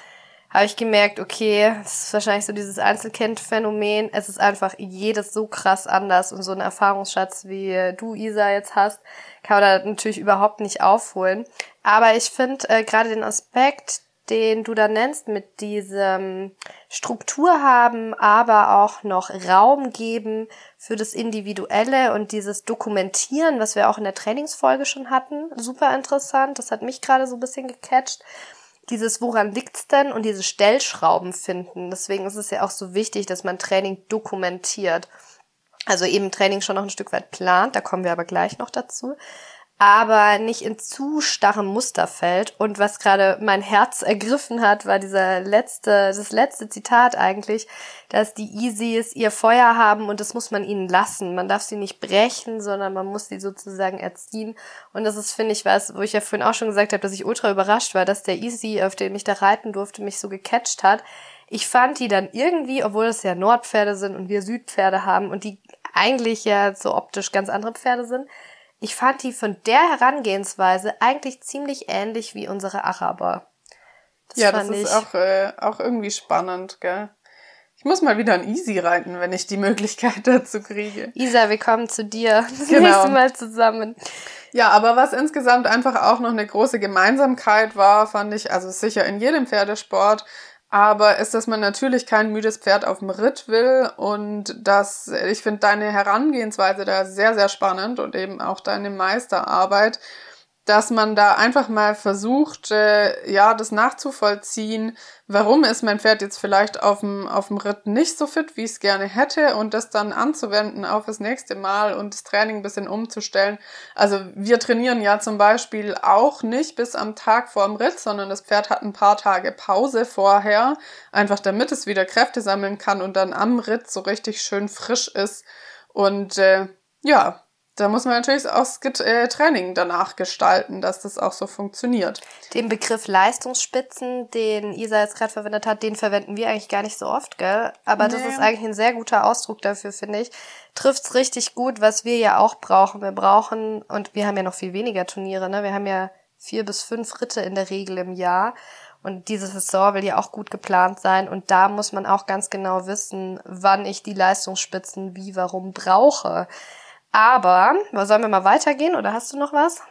habe ich gemerkt, okay, es ist wahrscheinlich so dieses Einzelkind-Phänomen. Es ist einfach jedes so krass anders und so ein Erfahrungsschatz, wie du, Isa, jetzt hast, kann man da natürlich überhaupt nicht aufholen. Aber ich finde äh, gerade den Aspekt, den du da nennst, mit diesem Struktur haben, aber auch noch Raum geben für das Individuelle und dieses Dokumentieren, was wir auch in der Trainingsfolge schon hatten, super interessant. Das hat mich gerade so ein bisschen gecatcht dieses woran liegt's denn und diese Stellschrauben finden. Deswegen ist es ja auch so wichtig, dass man Training dokumentiert. Also eben Training schon noch ein Stück weit plant, da kommen wir aber gleich noch dazu aber nicht in zu starrem Muster fällt. Und was gerade mein Herz [laughs] ergriffen hat, war dieser letzte, das letzte Zitat eigentlich, dass die Easys ihr Feuer haben und das muss man ihnen lassen. Man darf sie nicht brechen, sondern man muss sie sozusagen erziehen. Und das ist, finde ich, was, wo ich ja vorhin auch schon gesagt habe, dass ich ultra überrascht war, dass der Easy, auf den ich da reiten durfte, mich so gecatcht hat. Ich fand die dann irgendwie, obwohl es ja Nordpferde sind und wir Südpferde haben und die eigentlich ja so optisch ganz andere Pferde sind, ich fand die von der Herangehensweise eigentlich ziemlich ähnlich wie unsere Araber. Das ja, das ist auch, äh, auch irgendwie spannend, gell? Ich muss mal wieder ein Easy reiten, wenn ich die Möglichkeit [laughs] dazu kriege. Isa, wir kommen zu dir [laughs] das genau. nächste Mal zusammen. Ja, aber was insgesamt einfach auch noch eine große Gemeinsamkeit war, fand ich, also sicher in jedem Pferdesport, aber ist, dass man natürlich kein müdes Pferd auf dem Ritt will und dass ich finde deine Herangehensweise da sehr, sehr spannend und eben auch deine Meisterarbeit dass man da einfach mal versucht, äh, ja, das nachzuvollziehen, warum ist mein Pferd jetzt vielleicht auf dem, Ritt nicht so fit, wie ich es gerne hätte und das dann anzuwenden auf das nächste Mal und das Training ein bisschen umzustellen. Also wir trainieren ja zum Beispiel auch nicht bis am Tag vor dem Ritt, sondern das Pferd hat ein paar Tage Pause vorher, einfach damit es wieder Kräfte sammeln kann und dann am Ritt so richtig schön frisch ist. Und äh, ja, da muss man natürlich auch das äh, Training danach gestalten, dass das auch so funktioniert. Den Begriff Leistungsspitzen, den Isa jetzt gerade verwendet hat, den verwenden wir eigentlich gar nicht so oft, gell? Aber nee. das ist eigentlich ein sehr guter Ausdruck dafür, finde ich. Trifft's richtig gut, was wir ja auch brauchen. Wir brauchen, und wir haben ja noch viel weniger Turniere, ne? Wir haben ja vier bis fünf Ritte in der Regel im Jahr. Und diese Saison will ja auch gut geplant sein. Und da muss man auch ganz genau wissen, wann ich die Leistungsspitzen wie, warum brauche. Aber, sollen wir mal weitergehen oder hast du noch was?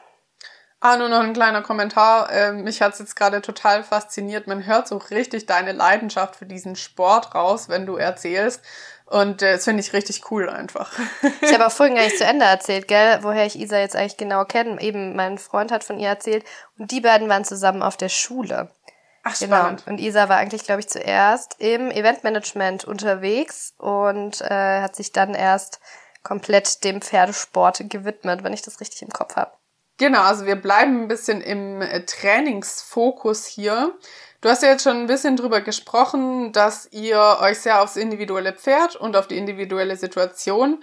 Ah, nur noch ein kleiner Kommentar. Ähm, mich hat's jetzt gerade total fasziniert. Man hört so richtig deine Leidenschaft für diesen Sport raus, wenn du erzählst. Und äh, das finde ich richtig cool einfach. Ich habe [laughs] auch vorhin gar nicht zu Ende erzählt, gell, woher ich Isa jetzt eigentlich genau kenne. Eben, mein Freund hat von ihr erzählt und die beiden waren zusammen auf der Schule. Ach, Genau. spannend. Und Isa war eigentlich, glaube ich, zuerst im Eventmanagement unterwegs und äh, hat sich dann erst komplett dem Pferdesport gewidmet, wenn ich das richtig im Kopf habe. Genau, also wir bleiben ein bisschen im äh, Trainingsfokus hier. Du hast ja jetzt schon ein bisschen drüber gesprochen, dass ihr euch sehr aufs individuelle Pferd und auf die individuelle Situation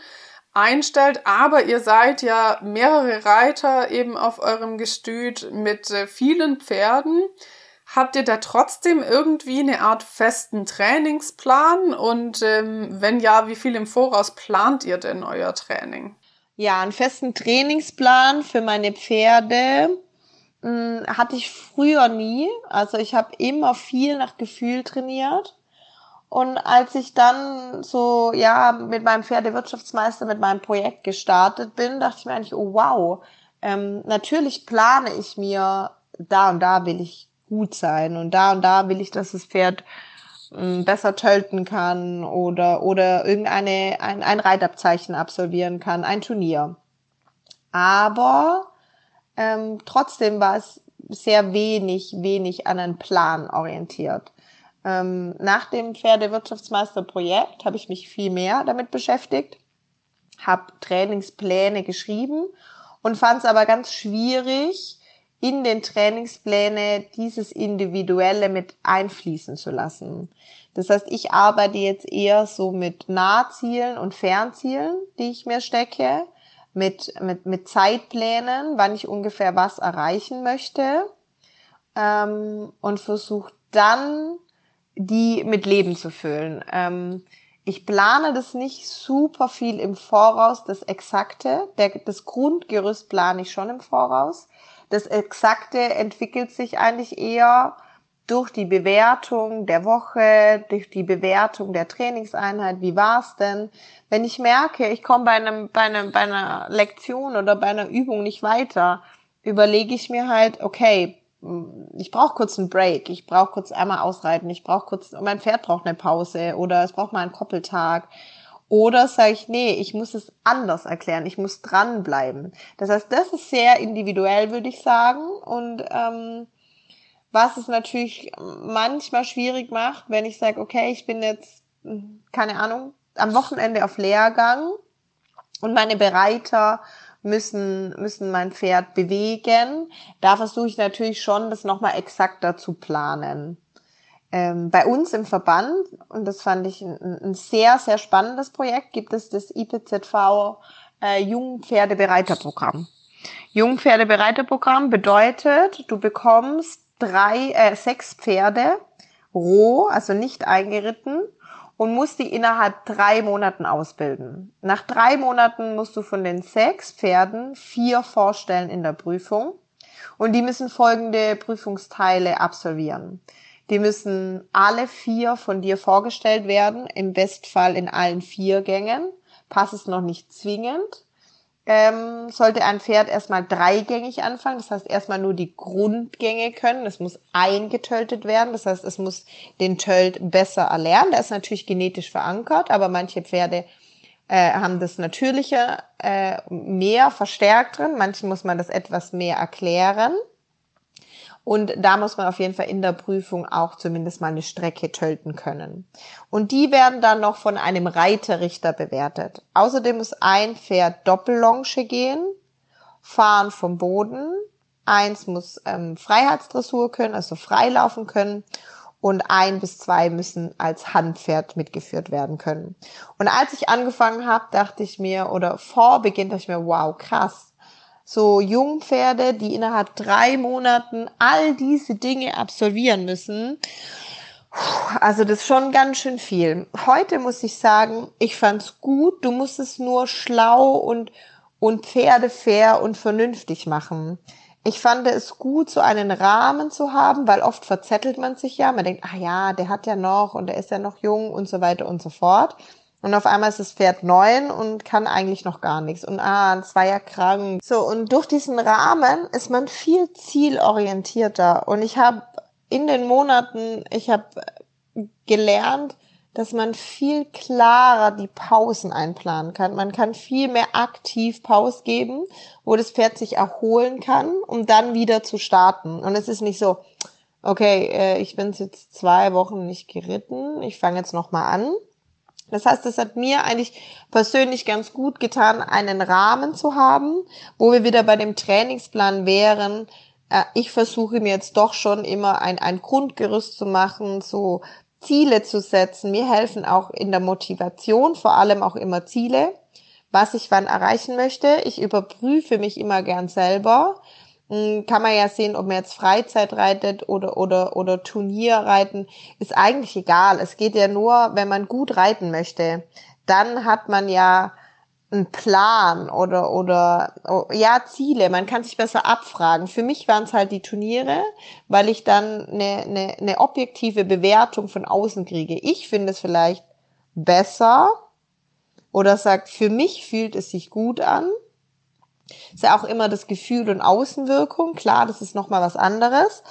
einstellt, aber ihr seid ja mehrere Reiter eben auf eurem Gestüt mit äh, vielen Pferden. Habt ihr da trotzdem irgendwie eine Art festen Trainingsplan? Und ähm, wenn ja, wie viel im Voraus plant ihr denn euer Training? Ja, einen festen Trainingsplan für meine Pferde mh, hatte ich früher nie. Also ich habe immer viel nach Gefühl trainiert. Und als ich dann so, ja, mit meinem Pferdewirtschaftsmeister, mit meinem Projekt gestartet bin, dachte ich mir eigentlich, oh wow, ähm, natürlich plane ich mir, da und da will ich gut sein und da und da will ich, dass das Pferd mh, besser tölten kann oder, oder irgendeine, ein, ein Reitabzeichen absolvieren kann, ein Turnier. Aber ähm, trotzdem war es sehr wenig, wenig an einen Plan orientiert. Ähm, nach dem Pferdewirtschaftsmeisterprojekt habe ich mich viel mehr damit beschäftigt, habe Trainingspläne geschrieben und fand es aber ganz schwierig, in den Trainingspläne dieses Individuelle mit einfließen zu lassen. Das heißt, ich arbeite jetzt eher so mit Nahzielen und Fernzielen, die ich mir stecke, mit, mit, mit Zeitplänen, wann ich ungefähr was erreichen möchte ähm, und versuche dann, die mit Leben zu füllen. Ähm, ich plane das nicht super viel im Voraus, das Exakte. Der, das Grundgerüst plane ich schon im Voraus. Das Exakte entwickelt sich eigentlich eher durch die Bewertung der Woche, durch die Bewertung der Trainingseinheit, wie war's denn? Wenn ich merke, ich komme bei, einem, bei, einem, bei einer Lektion oder bei einer Übung nicht weiter, überlege ich mir halt, okay, ich brauche kurz einen Break, ich brauche kurz einmal ausreiten, ich brauche kurz, mein Pferd braucht eine Pause oder es braucht mal einen Koppeltag. Oder sage ich, nee, ich muss es anders erklären, ich muss dranbleiben. Das heißt, das ist sehr individuell, würde ich sagen. Und ähm, was es natürlich manchmal schwierig macht, wenn ich sage, okay, ich bin jetzt, keine Ahnung, am Wochenende auf Lehrgang und meine Bereiter müssen, müssen mein Pferd bewegen. Da versuche ich natürlich schon, das nochmal exakter zu planen. Ähm, bei uns im Verband, und das fand ich ein, ein sehr, sehr spannendes Projekt, gibt es das IPZV äh, Jungpferdebereiterprogramm. Jungpferdebereiterprogramm bedeutet, du bekommst drei, äh, sechs Pferde roh, also nicht eingeritten, und musst die innerhalb drei Monaten ausbilden. Nach drei Monaten musst du von den sechs Pferden vier vorstellen in der Prüfung und die müssen folgende Prüfungsteile absolvieren. Die müssen alle vier von dir vorgestellt werden, im Bestfall in allen vier Gängen. Pass es noch nicht zwingend. Ähm, sollte ein Pferd erstmal dreigängig anfangen, das heißt erstmal nur die Grundgänge können. Es muss eingetöltet werden, das heißt es muss den Tölt besser erlernen. Der ist natürlich genetisch verankert, aber manche Pferde äh, haben das Natürliche äh, mehr verstärkt drin. Manchen muss man das etwas mehr erklären. Und da muss man auf jeden Fall in der Prüfung auch zumindest mal eine Strecke tölten können. Und die werden dann noch von einem Reiterrichter bewertet. Außerdem muss ein Pferd Doppellonge gehen, fahren vom Boden. Eins muss ähm, Freiheitsdressur können, also freilaufen können. Und ein bis zwei müssen als Handpferd mitgeführt werden können. Und als ich angefangen habe, dachte ich mir, oder vor Beginn dachte ich mir, wow, krass, so Jungpferde, die innerhalb drei Monaten all diese Dinge absolvieren müssen. Also das ist schon ganz schön viel. Heute muss ich sagen, ich fand's gut. Du musst es nur schlau und, und pferdefair und vernünftig machen. Ich fand es gut, so einen Rahmen zu haben, weil oft verzettelt man sich ja. Man denkt, ah ja, der hat ja noch und der ist ja noch jung und so weiter und so fort. Und auf einmal ist das Pferd neun und kann eigentlich noch gar nichts. Und ah, es war ja krank. So, und durch diesen Rahmen ist man viel zielorientierter. Und ich habe in den Monaten, ich habe gelernt, dass man viel klarer die Pausen einplanen kann. Man kann viel mehr aktiv Pause geben, wo das Pferd sich erholen kann, um dann wieder zu starten. Und es ist nicht so, okay, äh, ich bin jetzt zwei Wochen nicht geritten, ich fange jetzt nochmal an. Das heißt, es hat mir eigentlich persönlich ganz gut getan, einen Rahmen zu haben, wo wir wieder bei dem Trainingsplan wären. Äh, ich versuche mir jetzt doch schon immer ein, ein Grundgerüst zu machen, so Ziele zu setzen. Mir helfen auch in der Motivation vor allem auch immer Ziele, was ich wann erreichen möchte. Ich überprüfe mich immer gern selber. Hm, kann man ja sehen, ob man jetzt Freizeit reitet oder, oder, oder Turnier reiten, ist eigentlich egal. Es geht ja nur, wenn man gut reiten möchte. Dann hat man ja einen Plan oder oder oh, ja Ziele. Man kann sich besser abfragen. Für mich waren es halt die Turniere, weil ich dann eine, eine, eine objektive Bewertung von außen kriege. Ich finde es vielleicht besser oder sagt, für mich fühlt es sich gut an. Ist ja auch immer das Gefühl und Außenwirkung. Klar, das ist nochmal was anderes.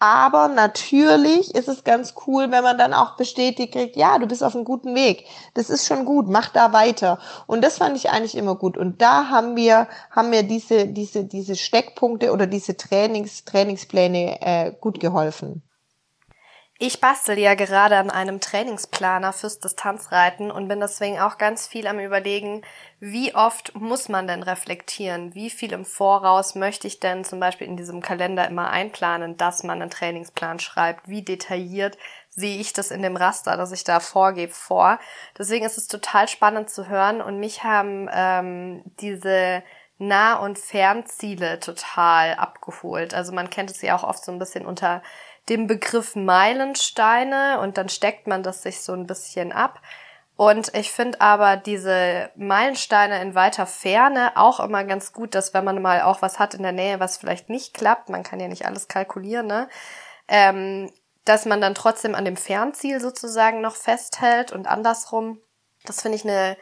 Aber natürlich ist es ganz cool, wenn man dann auch bestätigt kriegt, ja, du bist auf einem guten Weg. Das ist schon gut, mach da weiter. Und das fand ich eigentlich immer gut. Und da haben wir, haben mir diese, diese, diese Steckpunkte oder diese Trainings, Trainingspläne äh, gut geholfen. Ich bastel ja gerade an einem Trainingsplaner fürs Distanzreiten und bin deswegen auch ganz viel am überlegen, wie oft muss man denn reflektieren? Wie viel im Voraus möchte ich denn zum Beispiel in diesem Kalender immer einplanen, dass man einen Trainingsplan schreibt? Wie detailliert sehe ich das in dem Raster, das ich da vorgebe, vor? Deswegen ist es total spannend zu hören und mich haben ähm, diese Nah- und Fernziele total abgeholt. Also man kennt es ja auch oft so ein bisschen unter dem Begriff Meilensteine und dann steckt man das sich so ein bisschen ab. Und ich finde aber diese Meilensteine in weiter Ferne auch immer ganz gut, dass wenn man mal auch was hat in der Nähe, was vielleicht nicht klappt, man kann ja nicht alles kalkulieren, ne? Ähm, dass man dann trotzdem an dem Fernziel sozusagen noch festhält und andersrum. Das finde ich eine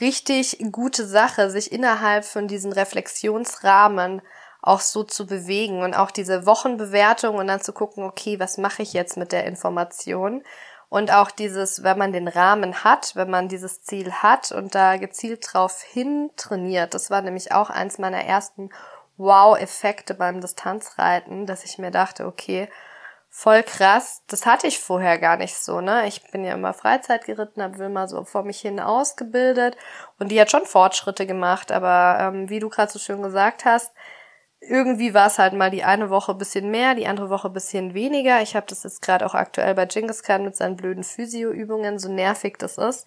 richtig gute Sache, sich innerhalb von diesen Reflexionsrahmen auch so zu bewegen und auch diese Wochenbewertung und dann zu gucken, okay, was mache ich jetzt mit der Information? Und auch dieses, wenn man den Rahmen hat, wenn man dieses Ziel hat und da gezielt drauf hin trainiert, das war nämlich auch eins meiner ersten Wow-Effekte beim Distanzreiten, dass ich mir dachte, okay, voll krass, das hatte ich vorher gar nicht so, ne? Ich bin ja immer Freizeit geritten, habe Wilma so vor mich hin ausgebildet und die hat schon Fortschritte gemacht, aber ähm, wie du gerade so schön gesagt hast, irgendwie war es halt mal die eine Woche bisschen mehr, die andere Woche bisschen weniger. Ich habe das jetzt gerade auch aktuell bei Genghis Khan mit seinen blöden Physioübungen, so nervig das ist.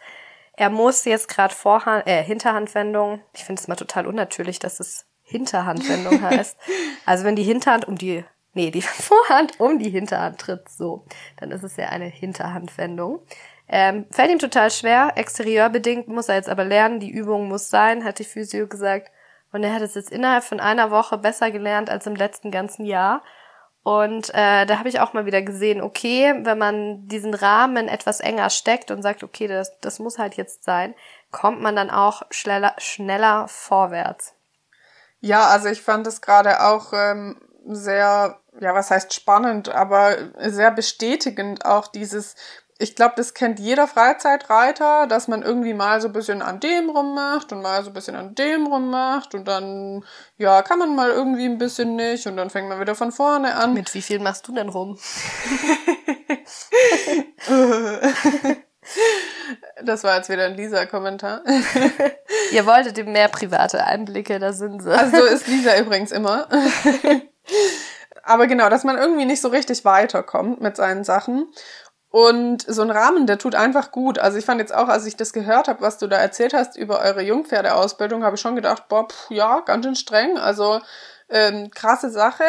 Er muss jetzt gerade Vorhand, äh, Hinterhandwendung. Ich finde es mal total unnatürlich, dass es Hinterhandwendung [laughs] heißt. Also wenn die Hinterhand um die, nee, die [laughs] Vorhand um die Hinterhand tritt, so, dann ist es ja eine Hinterhandwendung. Ähm, fällt ihm total schwer, exterieurbedingt muss er jetzt aber lernen, die Übung muss sein, hat die Physio gesagt. Und er hat es jetzt innerhalb von einer Woche besser gelernt als im letzten ganzen Jahr. Und äh, da habe ich auch mal wieder gesehen, okay, wenn man diesen Rahmen etwas enger steckt und sagt, okay, das, das muss halt jetzt sein, kommt man dann auch schneller, schneller vorwärts. Ja, also ich fand es gerade auch ähm, sehr, ja, was heißt spannend, aber sehr bestätigend auch dieses ich glaube, das kennt jeder Freizeitreiter, dass man irgendwie mal so ein bisschen an dem rummacht und mal so ein bisschen an dem rummacht und dann, ja, kann man mal irgendwie ein bisschen nicht und dann fängt man wieder von vorne an. Mit wie viel machst du denn rum? [laughs] das war jetzt wieder ein Lisa-Kommentar. [laughs] Ihr wolltet eben mehr private Einblicke, da sind sie. Also so ist Lisa übrigens immer. [laughs] Aber genau, dass man irgendwie nicht so richtig weiterkommt mit seinen Sachen. Und so ein Rahmen, der tut einfach gut. Also ich fand jetzt auch, als ich das gehört habe, was du da erzählt hast über eure Jungpferdeausbildung, habe ich schon gedacht, boah, pff, ja, ganz schön streng. Also ähm, krasse Sache.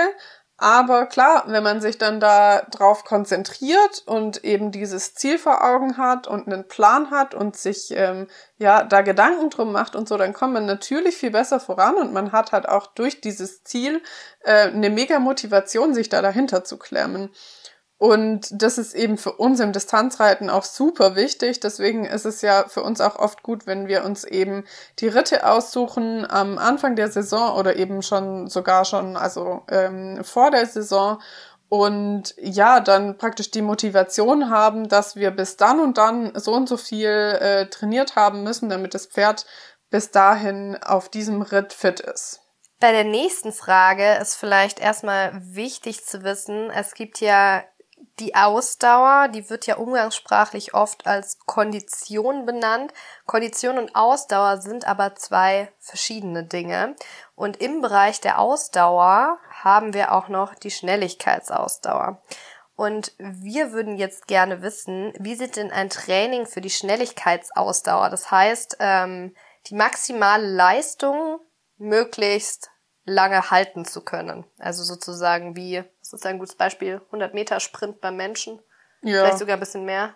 Aber klar, wenn man sich dann da drauf konzentriert und eben dieses Ziel vor Augen hat und einen Plan hat und sich ähm, ja da Gedanken drum macht und so, dann kommt man natürlich viel besser voran und man hat halt auch durch dieses Ziel äh, eine mega Motivation, sich da dahinter zu klemmen. Und das ist eben für uns im Distanzreiten auch super wichtig. Deswegen ist es ja für uns auch oft gut, wenn wir uns eben die Ritte aussuchen am Anfang der Saison oder eben schon sogar schon, also ähm, vor der Saison. Und ja, dann praktisch die Motivation haben, dass wir bis dann und dann so und so viel äh, trainiert haben müssen, damit das Pferd bis dahin auf diesem Ritt fit ist. Bei der nächsten Frage ist vielleicht erstmal wichtig zu wissen, es gibt ja die Ausdauer, die wird ja umgangssprachlich oft als Kondition benannt. Kondition und Ausdauer sind aber zwei verschiedene Dinge. Und im Bereich der Ausdauer haben wir auch noch die Schnelligkeitsausdauer. Und wir würden jetzt gerne wissen, wie sieht denn ein Training für die Schnelligkeitsausdauer? Das heißt, ähm, die maximale Leistung möglichst lange halten zu können. Also sozusagen wie, das ist ein gutes Beispiel, 100 Meter Sprint beim Menschen. Ja. Vielleicht sogar ein bisschen mehr.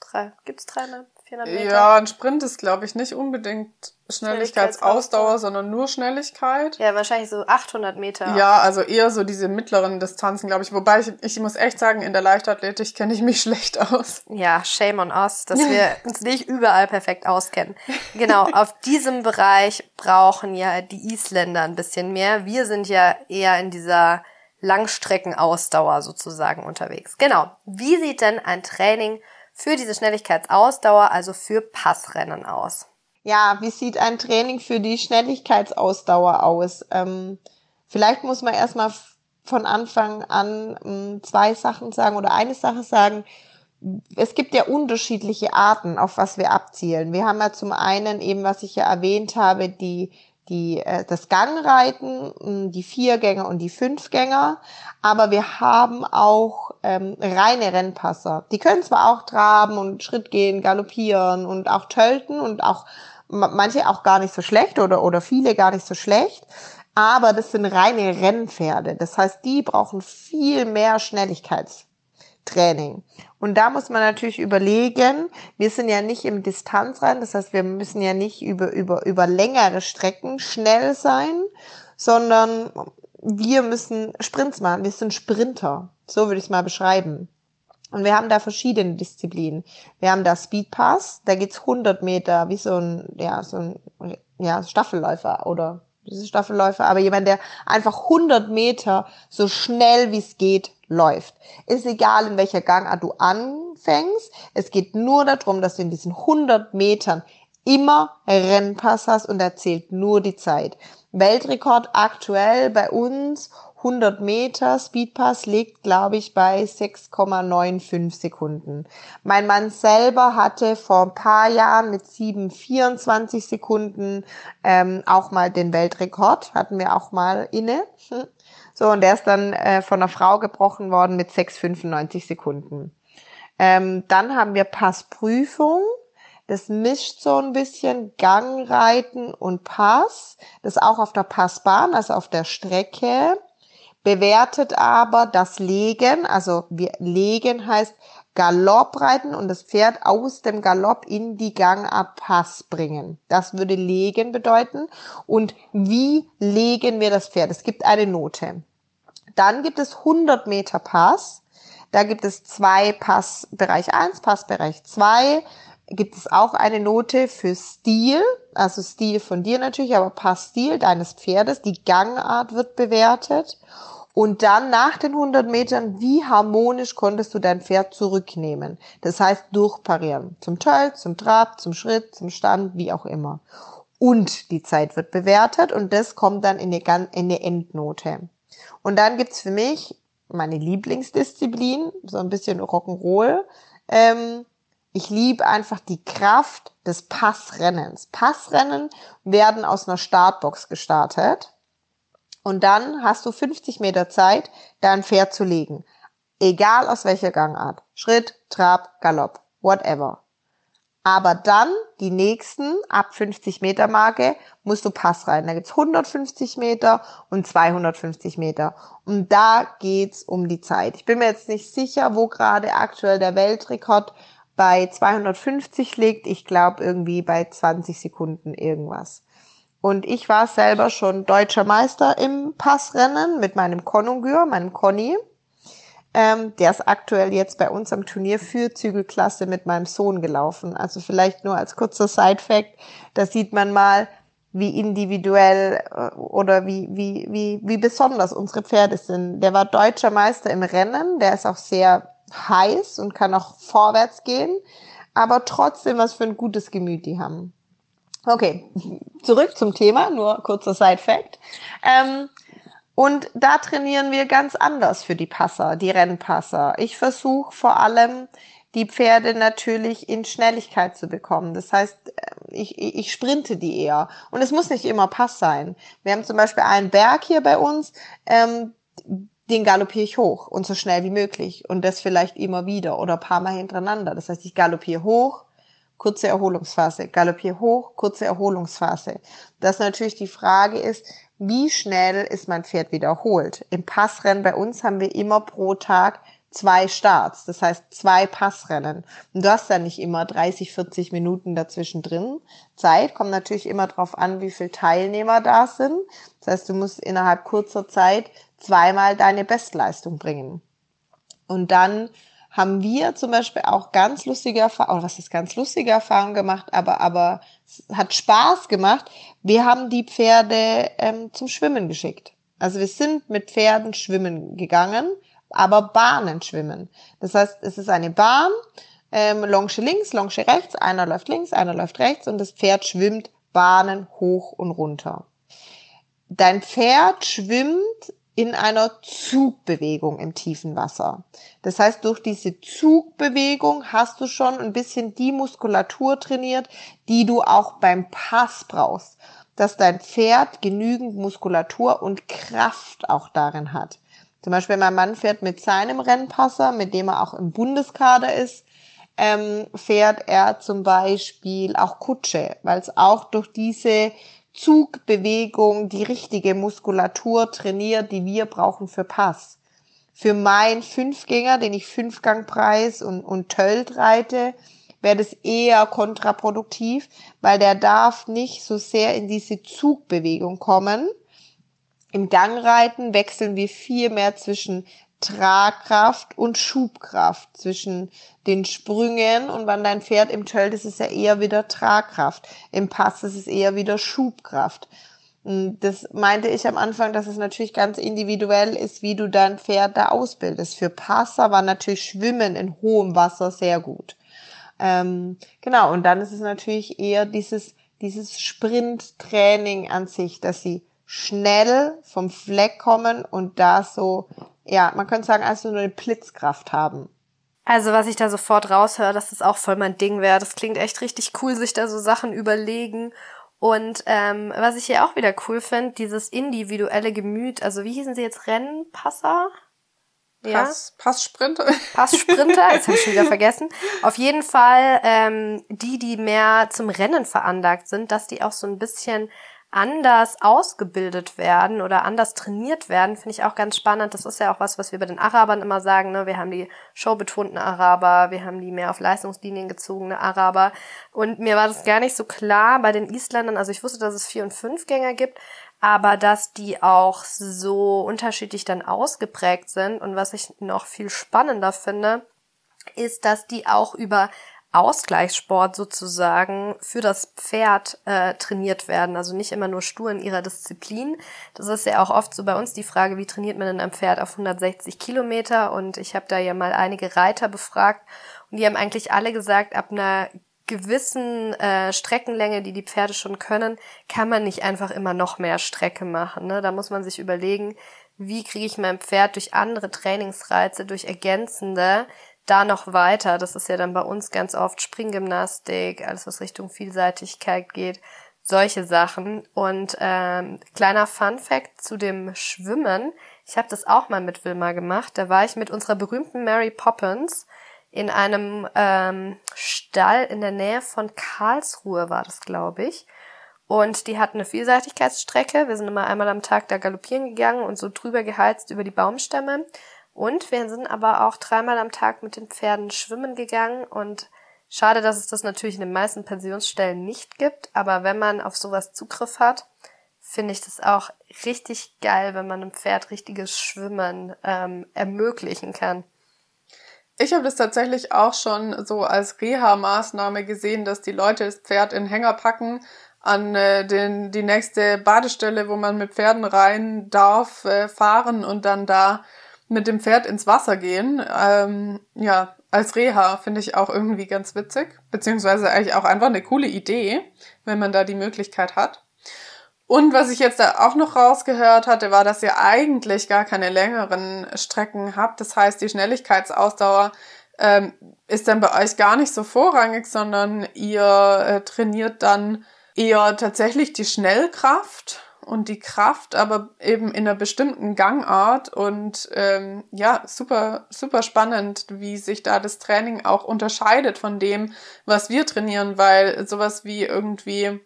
Drei, gibt's dreimal? 400 Meter? Ja, ein Sprint ist, glaube ich, nicht unbedingt Schnelligkeitsausdauer, sondern nur Schnelligkeit. Ja, wahrscheinlich so 800 Meter. Ja, also eher so diese mittleren Distanzen, glaube ich. Wobei ich, ich muss echt sagen, in der Leichtathletik kenne ich mich [laughs] schlecht aus. Ja, shame on us, dass wir [laughs] uns nicht überall perfekt auskennen. Genau, auf diesem Bereich brauchen ja die Isländer ein bisschen mehr. Wir sind ja eher in dieser Langstreckenausdauer sozusagen unterwegs. Genau. Wie sieht denn ein Training für diese Schnelligkeitsausdauer, also für Passrennen aus. Ja, wie sieht ein Training für die Schnelligkeitsausdauer aus? Ähm, vielleicht muss man erstmal von Anfang an ähm, zwei Sachen sagen oder eine Sache sagen. Es gibt ja unterschiedliche Arten, auf was wir abzielen. Wir haben ja zum einen eben, was ich ja erwähnt habe, die die, äh, das Gangreiten, die Viergänger und die Fünfgänger. Aber wir haben auch ähm, reine Rennpasser. Die können zwar auch traben und Schritt gehen, galoppieren und auch tölten und auch manche auch gar nicht so schlecht oder, oder viele gar nicht so schlecht. Aber das sind reine Rennpferde. Das heißt, die brauchen viel mehr Schnelligkeitstraining. Und da muss man natürlich überlegen, wir sind ja nicht im Distanzrennen, das heißt, wir müssen ja nicht über, über, über längere Strecken schnell sein, sondern wir müssen Sprints machen, wir sind Sprinter. So würde ich es mal beschreiben. Und wir haben da verschiedene Disziplinen. Wir haben da Speedpass, da geht's 100 Meter, wie so ein, ja, so ein, ja, Staffelläufer oder diese Staffelläufer, aber jemand, der einfach 100 Meter so schnell wie es geht läuft. Ist egal, in welcher Gangart du anfängst. Es geht nur darum, dass du in diesen 100 Metern immer Rennpass hast und er zählt nur die Zeit. Weltrekord aktuell bei uns 100 Meter Speedpass liegt, glaube ich, bei 6,95 Sekunden. Mein Mann selber hatte vor ein paar Jahren mit 7,24 Sekunden ähm, auch mal den Weltrekord, hatten wir auch mal inne. [laughs] So, und der ist dann äh, von einer Frau gebrochen worden mit 6,95 Sekunden. Ähm, dann haben wir Passprüfung. Das mischt so ein bisschen Gangreiten und Pass. Das auch auf der Passbahn, also auf der Strecke. Bewertet aber das Legen, also wir legen heißt Galopp reiten und das Pferd aus dem Galopp in die Gangart Pass bringen. Das würde legen bedeuten. Und wie legen wir das Pferd? Es gibt eine Note. Dann gibt es 100 Meter Pass. Da gibt es zwei Pass Bereich 1, Passbereich 2. Gibt es auch eine Note für Stil, also Stil von dir natürlich, aber Passstil deines Pferdes. Die Gangart wird bewertet. Und dann nach den 100 Metern, wie harmonisch konntest du dein Pferd zurücknehmen? Das heißt, durchparieren. Zum Tölt, zum Trab, zum Schritt, zum Stand, wie auch immer. Und die Zeit wird bewertet und das kommt dann in eine Endnote. Und dann gibt's für mich meine Lieblingsdisziplin, so ein bisschen Rock'n'Roll. Ähm, ich liebe einfach die Kraft des Passrennens. Passrennen werden aus einer Startbox gestartet. Und dann hast du 50 Meter Zeit, dein Pferd zu legen. Egal aus welcher Gangart. Schritt, Trab, Galopp, whatever. Aber dann die nächsten ab 50 Meter Marke musst du Pass rein. Da gibt's 150 Meter und 250 Meter. Und da geht's um die Zeit. Ich bin mir jetzt nicht sicher, wo gerade aktuell der Weltrekord bei 250 liegt. Ich glaube irgendwie bei 20 Sekunden irgendwas. Und ich war selber schon deutscher Meister im Passrennen mit meinem Konungür, meinem Conny. Ähm, der ist aktuell jetzt bei uns am Turnier für Zügelklasse mit meinem Sohn gelaufen. Also vielleicht nur als kurzer Side-Fact, da sieht man mal, wie individuell äh, oder wie, wie, wie, wie besonders unsere Pferde sind. Der war deutscher Meister im Rennen, der ist auch sehr heiß und kann auch vorwärts gehen, aber trotzdem was für ein gutes Gemüt die haben. Okay, zurück zum Thema, nur kurzer Side-Fact. Ähm, und da trainieren wir ganz anders für die Passer, die Rennpasser. Ich versuche vor allem die Pferde natürlich in Schnelligkeit zu bekommen. Das heißt, äh, ich, ich sprinte die eher. Und es muss nicht immer Pass sein. Wir haben zum Beispiel einen Berg hier bei uns, ähm, den galoppiere ich hoch und so schnell wie möglich. Und das vielleicht immer wieder oder paar Mal hintereinander. Das heißt, ich galoppiere hoch, kurze Erholungsphase, galoppiere hoch, kurze Erholungsphase. Das natürlich die Frage ist, wie schnell ist mein Pferd wiederholt? Im Passrennen bei uns haben wir immer pro Tag zwei Starts, das heißt zwei Passrennen. Und du hast ja nicht immer 30, 40 Minuten dazwischen drin. Zeit kommt natürlich immer darauf an, wie viele Teilnehmer da sind. Das heißt, du musst innerhalb kurzer Zeit zweimal deine Bestleistung bringen. Und dann haben wir zum Beispiel auch ganz lustige Erfahrungen, oder was ist ganz lustige Erfahrungen gemacht, aber, aber es hat Spaß gemacht. Wir haben die Pferde ähm, zum Schwimmen geschickt. Also wir sind mit Pferden schwimmen gegangen, aber Bahnen schwimmen. Das heißt, es ist eine Bahn, ähm, Longe links, Longe rechts, einer läuft links, einer läuft rechts und das Pferd schwimmt Bahnen hoch und runter. Dein Pferd schwimmt in einer Zugbewegung im tiefen Wasser. Das heißt, durch diese Zugbewegung hast du schon ein bisschen die Muskulatur trainiert, die du auch beim Pass brauchst, dass dein Pferd genügend Muskulatur und Kraft auch darin hat. Zum Beispiel mein Mann fährt mit seinem Rennpasser, mit dem er auch im Bundeskader ist, ähm, fährt er zum Beispiel auch Kutsche, weil es auch durch diese Zugbewegung die richtige Muskulatur trainiert, die wir brauchen für Pass. Für meinen Fünfgänger, den ich Fünfgangpreis und, und Tölt reite, wäre das eher kontraproduktiv, weil der darf nicht so sehr in diese Zugbewegung kommen, im Gangreiten wechseln wir viel mehr zwischen Tragkraft und Schubkraft, zwischen den Sprüngen und wenn dein Pferd im Tölt ist, ist es ja eher wieder Tragkraft. Im Pass ist es eher wieder Schubkraft. Das meinte ich am Anfang, dass es natürlich ganz individuell ist, wie du dein Pferd da ausbildest. Für Passer war natürlich Schwimmen in hohem Wasser sehr gut. Ähm, genau, und dann ist es natürlich eher dieses, dieses Sprinttraining an sich, dass sie schnell vom Fleck kommen und da so, ja, man könnte sagen, also nur eine Blitzkraft haben. Also was ich da sofort raushöre, dass das auch voll mein Ding wäre. Das klingt echt richtig cool, sich da so Sachen überlegen. Und ähm, was ich hier auch wieder cool finde, dieses individuelle Gemüt. Also wie hießen sie jetzt? Rennpasser? Ja? Pass, Passsprinter. Passsprinter, jetzt habe ich schon wieder [laughs] vergessen. Auf jeden Fall ähm, die, die mehr zum Rennen veranlagt sind, dass die auch so ein bisschen anders ausgebildet werden oder anders trainiert werden, finde ich auch ganz spannend. Das ist ja auch was, was wir bei den Arabern immer sagen. Ne? Wir haben die showbetonten Araber, wir haben die mehr auf Leistungslinien gezogene Araber. Und mir war das gar nicht so klar bei den Isländern. Also ich wusste, dass es Vier- und Fünfgänger gibt, aber dass die auch so unterschiedlich dann ausgeprägt sind. Und was ich noch viel spannender finde, ist, dass die auch über Ausgleichssport sozusagen für das Pferd äh, trainiert werden. Also nicht immer nur stur in ihrer Disziplin. Das ist ja auch oft so bei uns die Frage, wie trainiert man denn ein Pferd auf 160 Kilometer? Und ich habe da ja mal einige Reiter befragt und die haben eigentlich alle gesagt, ab einer gewissen äh, Streckenlänge, die die Pferde schon können, kann man nicht einfach immer noch mehr Strecke machen. Ne? Da muss man sich überlegen, wie kriege ich mein Pferd durch andere Trainingsreize, durch ergänzende da noch weiter. Das ist ja dann bei uns ganz oft Springgymnastik, alles was Richtung Vielseitigkeit geht, solche Sachen. Und ähm, kleiner Fun fact zu dem Schwimmen. Ich habe das auch mal mit Wilma gemacht. Da war ich mit unserer berühmten Mary Poppins in einem ähm, Stall in der Nähe von Karlsruhe war das, glaube ich. Und die hatten eine Vielseitigkeitsstrecke. Wir sind immer einmal am Tag da galoppieren gegangen und so drüber geheizt über die Baumstämme. Und wir sind aber auch dreimal am Tag mit den Pferden schwimmen gegangen und schade, dass es das natürlich in den meisten Pensionsstellen nicht gibt, aber wenn man auf sowas Zugriff hat, finde ich das auch richtig geil, wenn man einem Pferd richtiges Schwimmen ähm, ermöglichen kann. Ich habe das tatsächlich auch schon so als Reha-Maßnahme gesehen, dass die Leute das Pferd in Hänger packen, an äh, den, die nächste Badestelle, wo man mit Pferden rein darf, äh, fahren und dann da mit dem Pferd ins Wasser gehen. Ähm, ja, als Reha finde ich auch irgendwie ganz witzig, beziehungsweise eigentlich auch einfach eine coole Idee, wenn man da die Möglichkeit hat. Und was ich jetzt da auch noch rausgehört hatte, war, dass ihr eigentlich gar keine längeren Strecken habt. Das heißt, die Schnelligkeitsausdauer ähm, ist dann bei euch gar nicht so vorrangig, sondern ihr äh, trainiert dann eher tatsächlich die Schnellkraft und die Kraft, aber eben in einer bestimmten Gangart und ähm, ja, super, super spannend, wie sich da das Training auch unterscheidet von dem, was wir trainieren, weil sowas wie irgendwie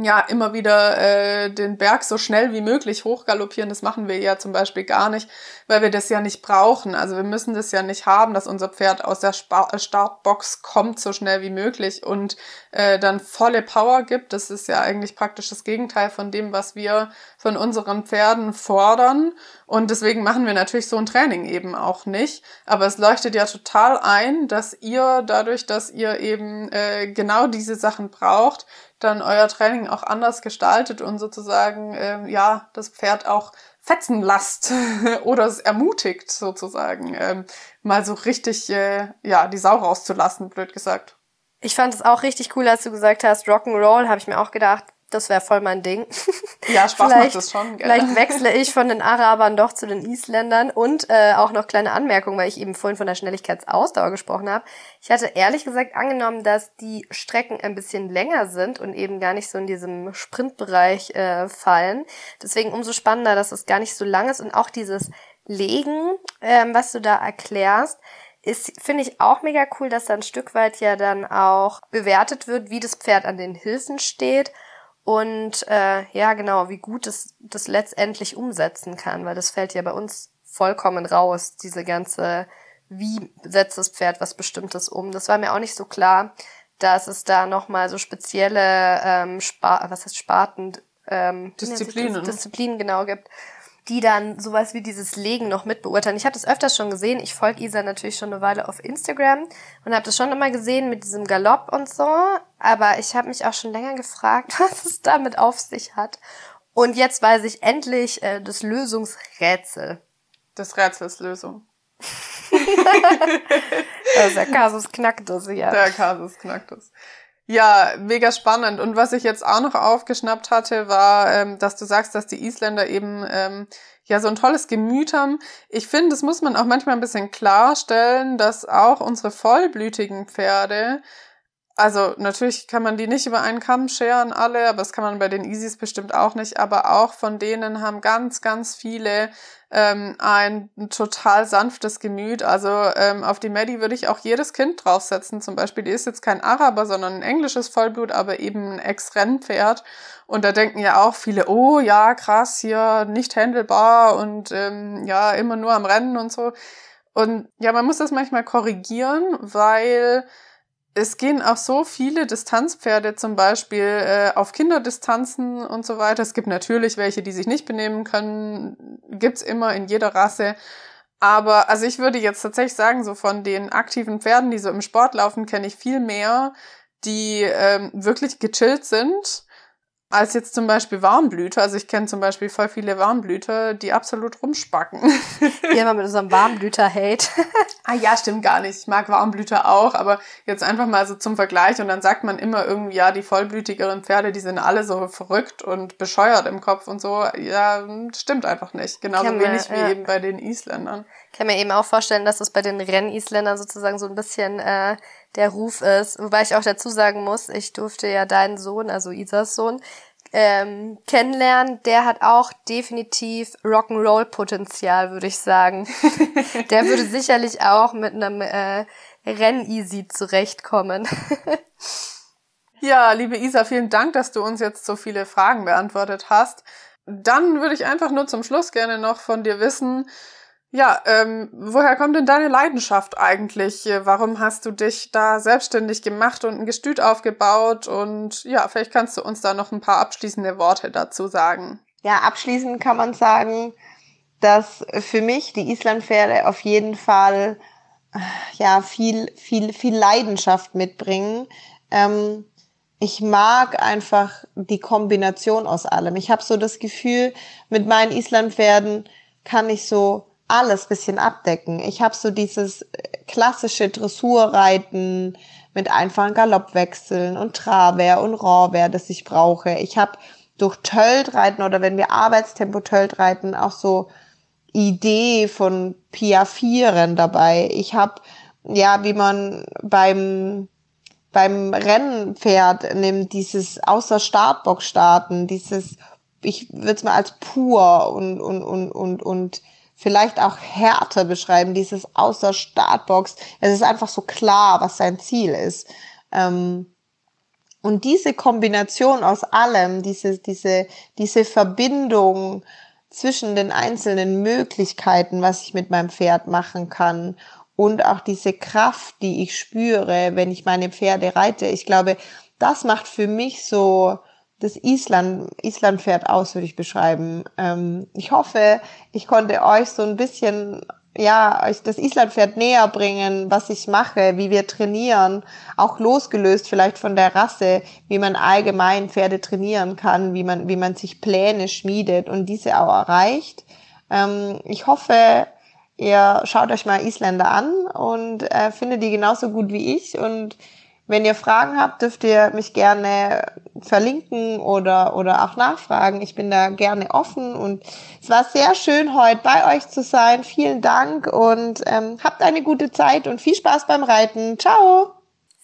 ja, immer wieder äh, den Berg so schnell wie möglich hochgaloppieren. Das machen wir ja zum Beispiel gar nicht, weil wir das ja nicht brauchen. Also wir müssen das ja nicht haben, dass unser Pferd aus der Sp äh, Startbox kommt so schnell wie möglich und äh, dann volle Power gibt. Das ist ja eigentlich praktisch das Gegenteil von dem, was wir von unseren Pferden fordern. Und deswegen machen wir natürlich so ein Training eben auch nicht. Aber es leuchtet ja total ein, dass ihr dadurch, dass ihr eben äh, genau diese Sachen braucht, dann euer Training auch anders gestaltet und sozusagen ähm, ja das Pferd auch fetzen lasst [laughs] oder es ermutigt sozusagen ähm, mal so richtig äh, ja die Sau rauszulassen, blöd gesagt. Ich fand es auch richtig cool, als du gesagt hast, Rock'n'Roll, habe ich mir auch gedacht, das wäre voll mein Ding. [laughs] Ja, Spaß macht das schon. Gell? Vielleicht wechsle ich von den Arabern doch zu den Isländern. Und äh, auch noch kleine Anmerkung, weil ich eben vorhin von der Schnelligkeitsausdauer gesprochen habe. Ich hatte ehrlich gesagt angenommen, dass die Strecken ein bisschen länger sind und eben gar nicht so in diesem Sprintbereich äh, fallen. Deswegen umso spannender, dass es gar nicht so lang ist. Und auch dieses Legen, ähm, was du da erklärst, ist, finde ich auch mega cool, dass da ein Stück weit ja dann auch bewertet wird, wie das Pferd an den Hilfen steht und äh, ja, genau, wie gut es das letztendlich umsetzen kann, weil das fällt ja bei uns vollkommen raus, diese ganze, wie setzt das Pferd was Bestimmtes um. Das war mir auch nicht so klar, dass es da nochmal so spezielle ähm, Spa was heißt Sparten, ähm, Disziplinen. Disziplinen genau gibt, die dann sowas wie dieses Legen noch mit beurteilen. Ich habe das öfters schon gesehen. Ich folge Isa natürlich schon eine Weile auf Instagram und habe das schon immer gesehen mit diesem Galopp und so. Aber ich habe mich auch schon länger gefragt, [laughs] was es damit auf sich hat. Und jetzt weiß ich endlich äh, das Lösungsrätsel. Das Rätsels Lösung. [laughs] also der Kasus Knacktus, ja. Der Kasus Knacktus. Ja, mega spannend. Und was ich jetzt auch noch aufgeschnappt hatte, war, ähm, dass du sagst, dass die Isländer eben ähm, ja so ein tolles Gemüt haben. Ich finde, das muss man auch manchmal ein bisschen klarstellen, dass auch unsere vollblütigen Pferde also natürlich kann man die nicht über einen Kamm scheren, alle, aber das kann man bei den Easys bestimmt auch nicht. Aber auch von denen haben ganz, ganz viele ähm, ein total sanftes Gemüt. Also ähm, auf die Maddie würde ich auch jedes Kind draufsetzen. Zum Beispiel, die ist jetzt kein Araber, sondern ein englisches Vollblut, aber eben ein Ex-Rennpferd. Und da denken ja auch viele, oh ja, krass, hier nicht handelbar und ähm, ja, immer nur am Rennen und so. Und ja, man muss das manchmal korrigieren, weil es gehen auch so viele Distanzpferde zum Beispiel äh, auf Kinderdistanzen und so weiter. Es gibt natürlich welche, die sich nicht benehmen können. Gibt's immer in jeder Rasse. Aber also ich würde jetzt tatsächlich sagen, so von den aktiven Pferden, die so im Sport laufen, kenne ich viel mehr, die ähm, wirklich gechillt sind als jetzt zum Beispiel Warmblüter. Also ich kenne zum Beispiel voll viele Warmblüter, die absolut rumspacken. [laughs] Ja, mal mit unserem Warmblüter-Hate. [laughs] ah ja, stimmt gar nicht. Ich mag Warmblüter auch, aber jetzt einfach mal so zum Vergleich und dann sagt man immer irgendwie, ja, die vollblütigeren Pferde, die sind alle so verrückt und bescheuert im Kopf und so. Ja, stimmt einfach nicht. Genauso kann wenig man, wie ja. eben bei den Isländern. Ich kann mir eben auch vorstellen, dass es bei den Rennisländern sozusagen so ein bisschen äh, der Ruf ist. Wobei ich auch dazu sagen muss, ich durfte ja deinen Sohn, also Isas Sohn, ähm, kennenlernen. Der hat auch definitiv Rock'n'Roll-Potenzial, würde ich sagen. [laughs] der würde sicherlich auch mit einem äh, Renn-Easy zurechtkommen. [laughs] ja, liebe Isa, vielen Dank, dass du uns jetzt so viele Fragen beantwortet hast. Dann würde ich einfach nur zum Schluss gerne noch von dir wissen, Ja, ähm, woher kommt denn deine Leidenschaft eigentlich? Warum hast du dich da selbstständig gemacht und ein Gestüt aufgebaut? Und ja, vielleicht kannst du uns da noch ein paar abschließende Worte dazu sagen. Ja, abschließend kann man sagen, dass für mich die Islandpferde auf jeden Fall ja viel, viel, viel Leidenschaft mitbringen. Ähm, ich mag einfach die Kombination aus allem. Ich habe so das Gefühl, mit meinen Islandpferden kann ich so alles bisschen abdecken. Ich habe so dieses klassische Dressurreiten mit einfachen Galoppwechseln und Traver und Rohrwehr, das ich brauche. Ich habe durch Töltreiten oder wenn wir Arbeitstempo Töltreiten auch so Idee von Piafieren dabei. Ich habe ja, wie man beim beim Rennpferd nimmt, dieses außer Startbox starten, dieses ich würde es mal als pur und und und und und vielleicht auch härter beschreiben, dieses außer Startbox. Es ist einfach so klar, was sein Ziel ist. Ähm, und diese Kombination aus allem, diese, diese, diese Verbindung zwischen den einzelnen Möglichkeiten, was ich mit meinem Pferd machen kann und auch diese Kraft, die ich spüre, wenn ich meine Pferde reite. Ich glaube, das macht für mich so das Island, Islandpferd aus, würde ich beschreiben. Ähm, ich hoffe, ich konnte euch so ein bisschen, ja, euch das Islandpferd näher bringen, was ich mache, wie wir trainieren, auch losgelöst vielleicht von der Rasse, wie man allgemein Pferde trainieren kann, wie man, wie man sich Pläne schmiedet und diese auch erreicht. Ähm, ich hoffe, ihr schaut euch mal Isländer an und äh, findet die genauso gut wie ich und wenn ihr Fragen habt, dürft ihr mich gerne verlinken oder, oder auch nachfragen. Ich bin da gerne offen und es war sehr schön, heute bei euch zu sein. Vielen Dank und ähm, habt eine gute Zeit und viel Spaß beim Reiten. Ciao!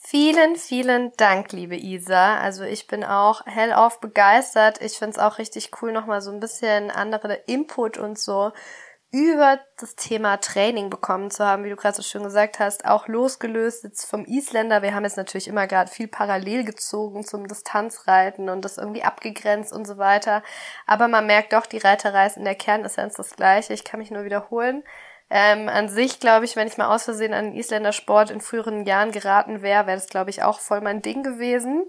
Vielen, vielen Dank, liebe Isa. Also ich bin auch hellauf begeistert. Ich find's auch richtig cool, nochmal so ein bisschen andere Input und so über das Thema Training bekommen zu haben, wie du gerade so schön gesagt hast, auch losgelöst jetzt vom Isländer. Wir haben jetzt natürlich immer gerade viel parallel gezogen zum Distanzreiten und das irgendwie abgegrenzt und so weiter. Aber man merkt doch, die Reiterei ist in der Kernessenz das gleiche. Ich kann mich nur wiederholen. Ähm, an sich glaube ich, wenn ich mal aus Versehen an den Isländer Sport in früheren Jahren geraten wäre, wäre das glaube ich auch voll mein Ding gewesen.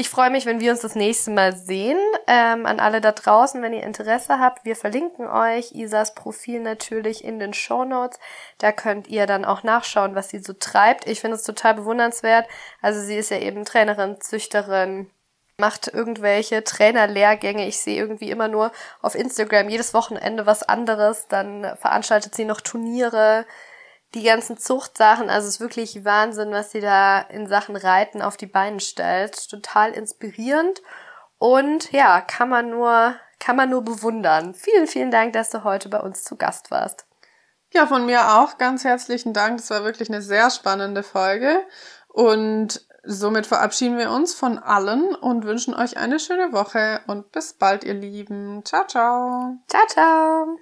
Ich freue mich, wenn wir uns das nächste Mal sehen. Ähm, an alle da draußen, wenn ihr Interesse habt, wir verlinken euch Isas Profil natürlich in den Show Notes. Da könnt ihr dann auch nachschauen, was sie so treibt. Ich finde es total bewundernswert. Also sie ist ja eben Trainerin, Züchterin, macht irgendwelche Trainerlehrgänge. Ich sehe irgendwie immer nur auf Instagram jedes Wochenende was anderes. Dann veranstaltet sie noch Turniere die ganzen Zuchtsachen, also es ist wirklich Wahnsinn, was sie da in Sachen Reiten auf die Beine stellt. Total inspirierend und ja, kann man nur, kann man nur bewundern. Vielen, vielen Dank, dass du heute bei uns zu Gast warst. Ja, von mir auch ganz herzlichen Dank. Das war wirklich eine sehr spannende Folge und somit verabschieden wir uns von allen und wünschen euch eine schöne Woche und bis bald, ihr Lieben. Ciao, ciao. Ciao, ciao.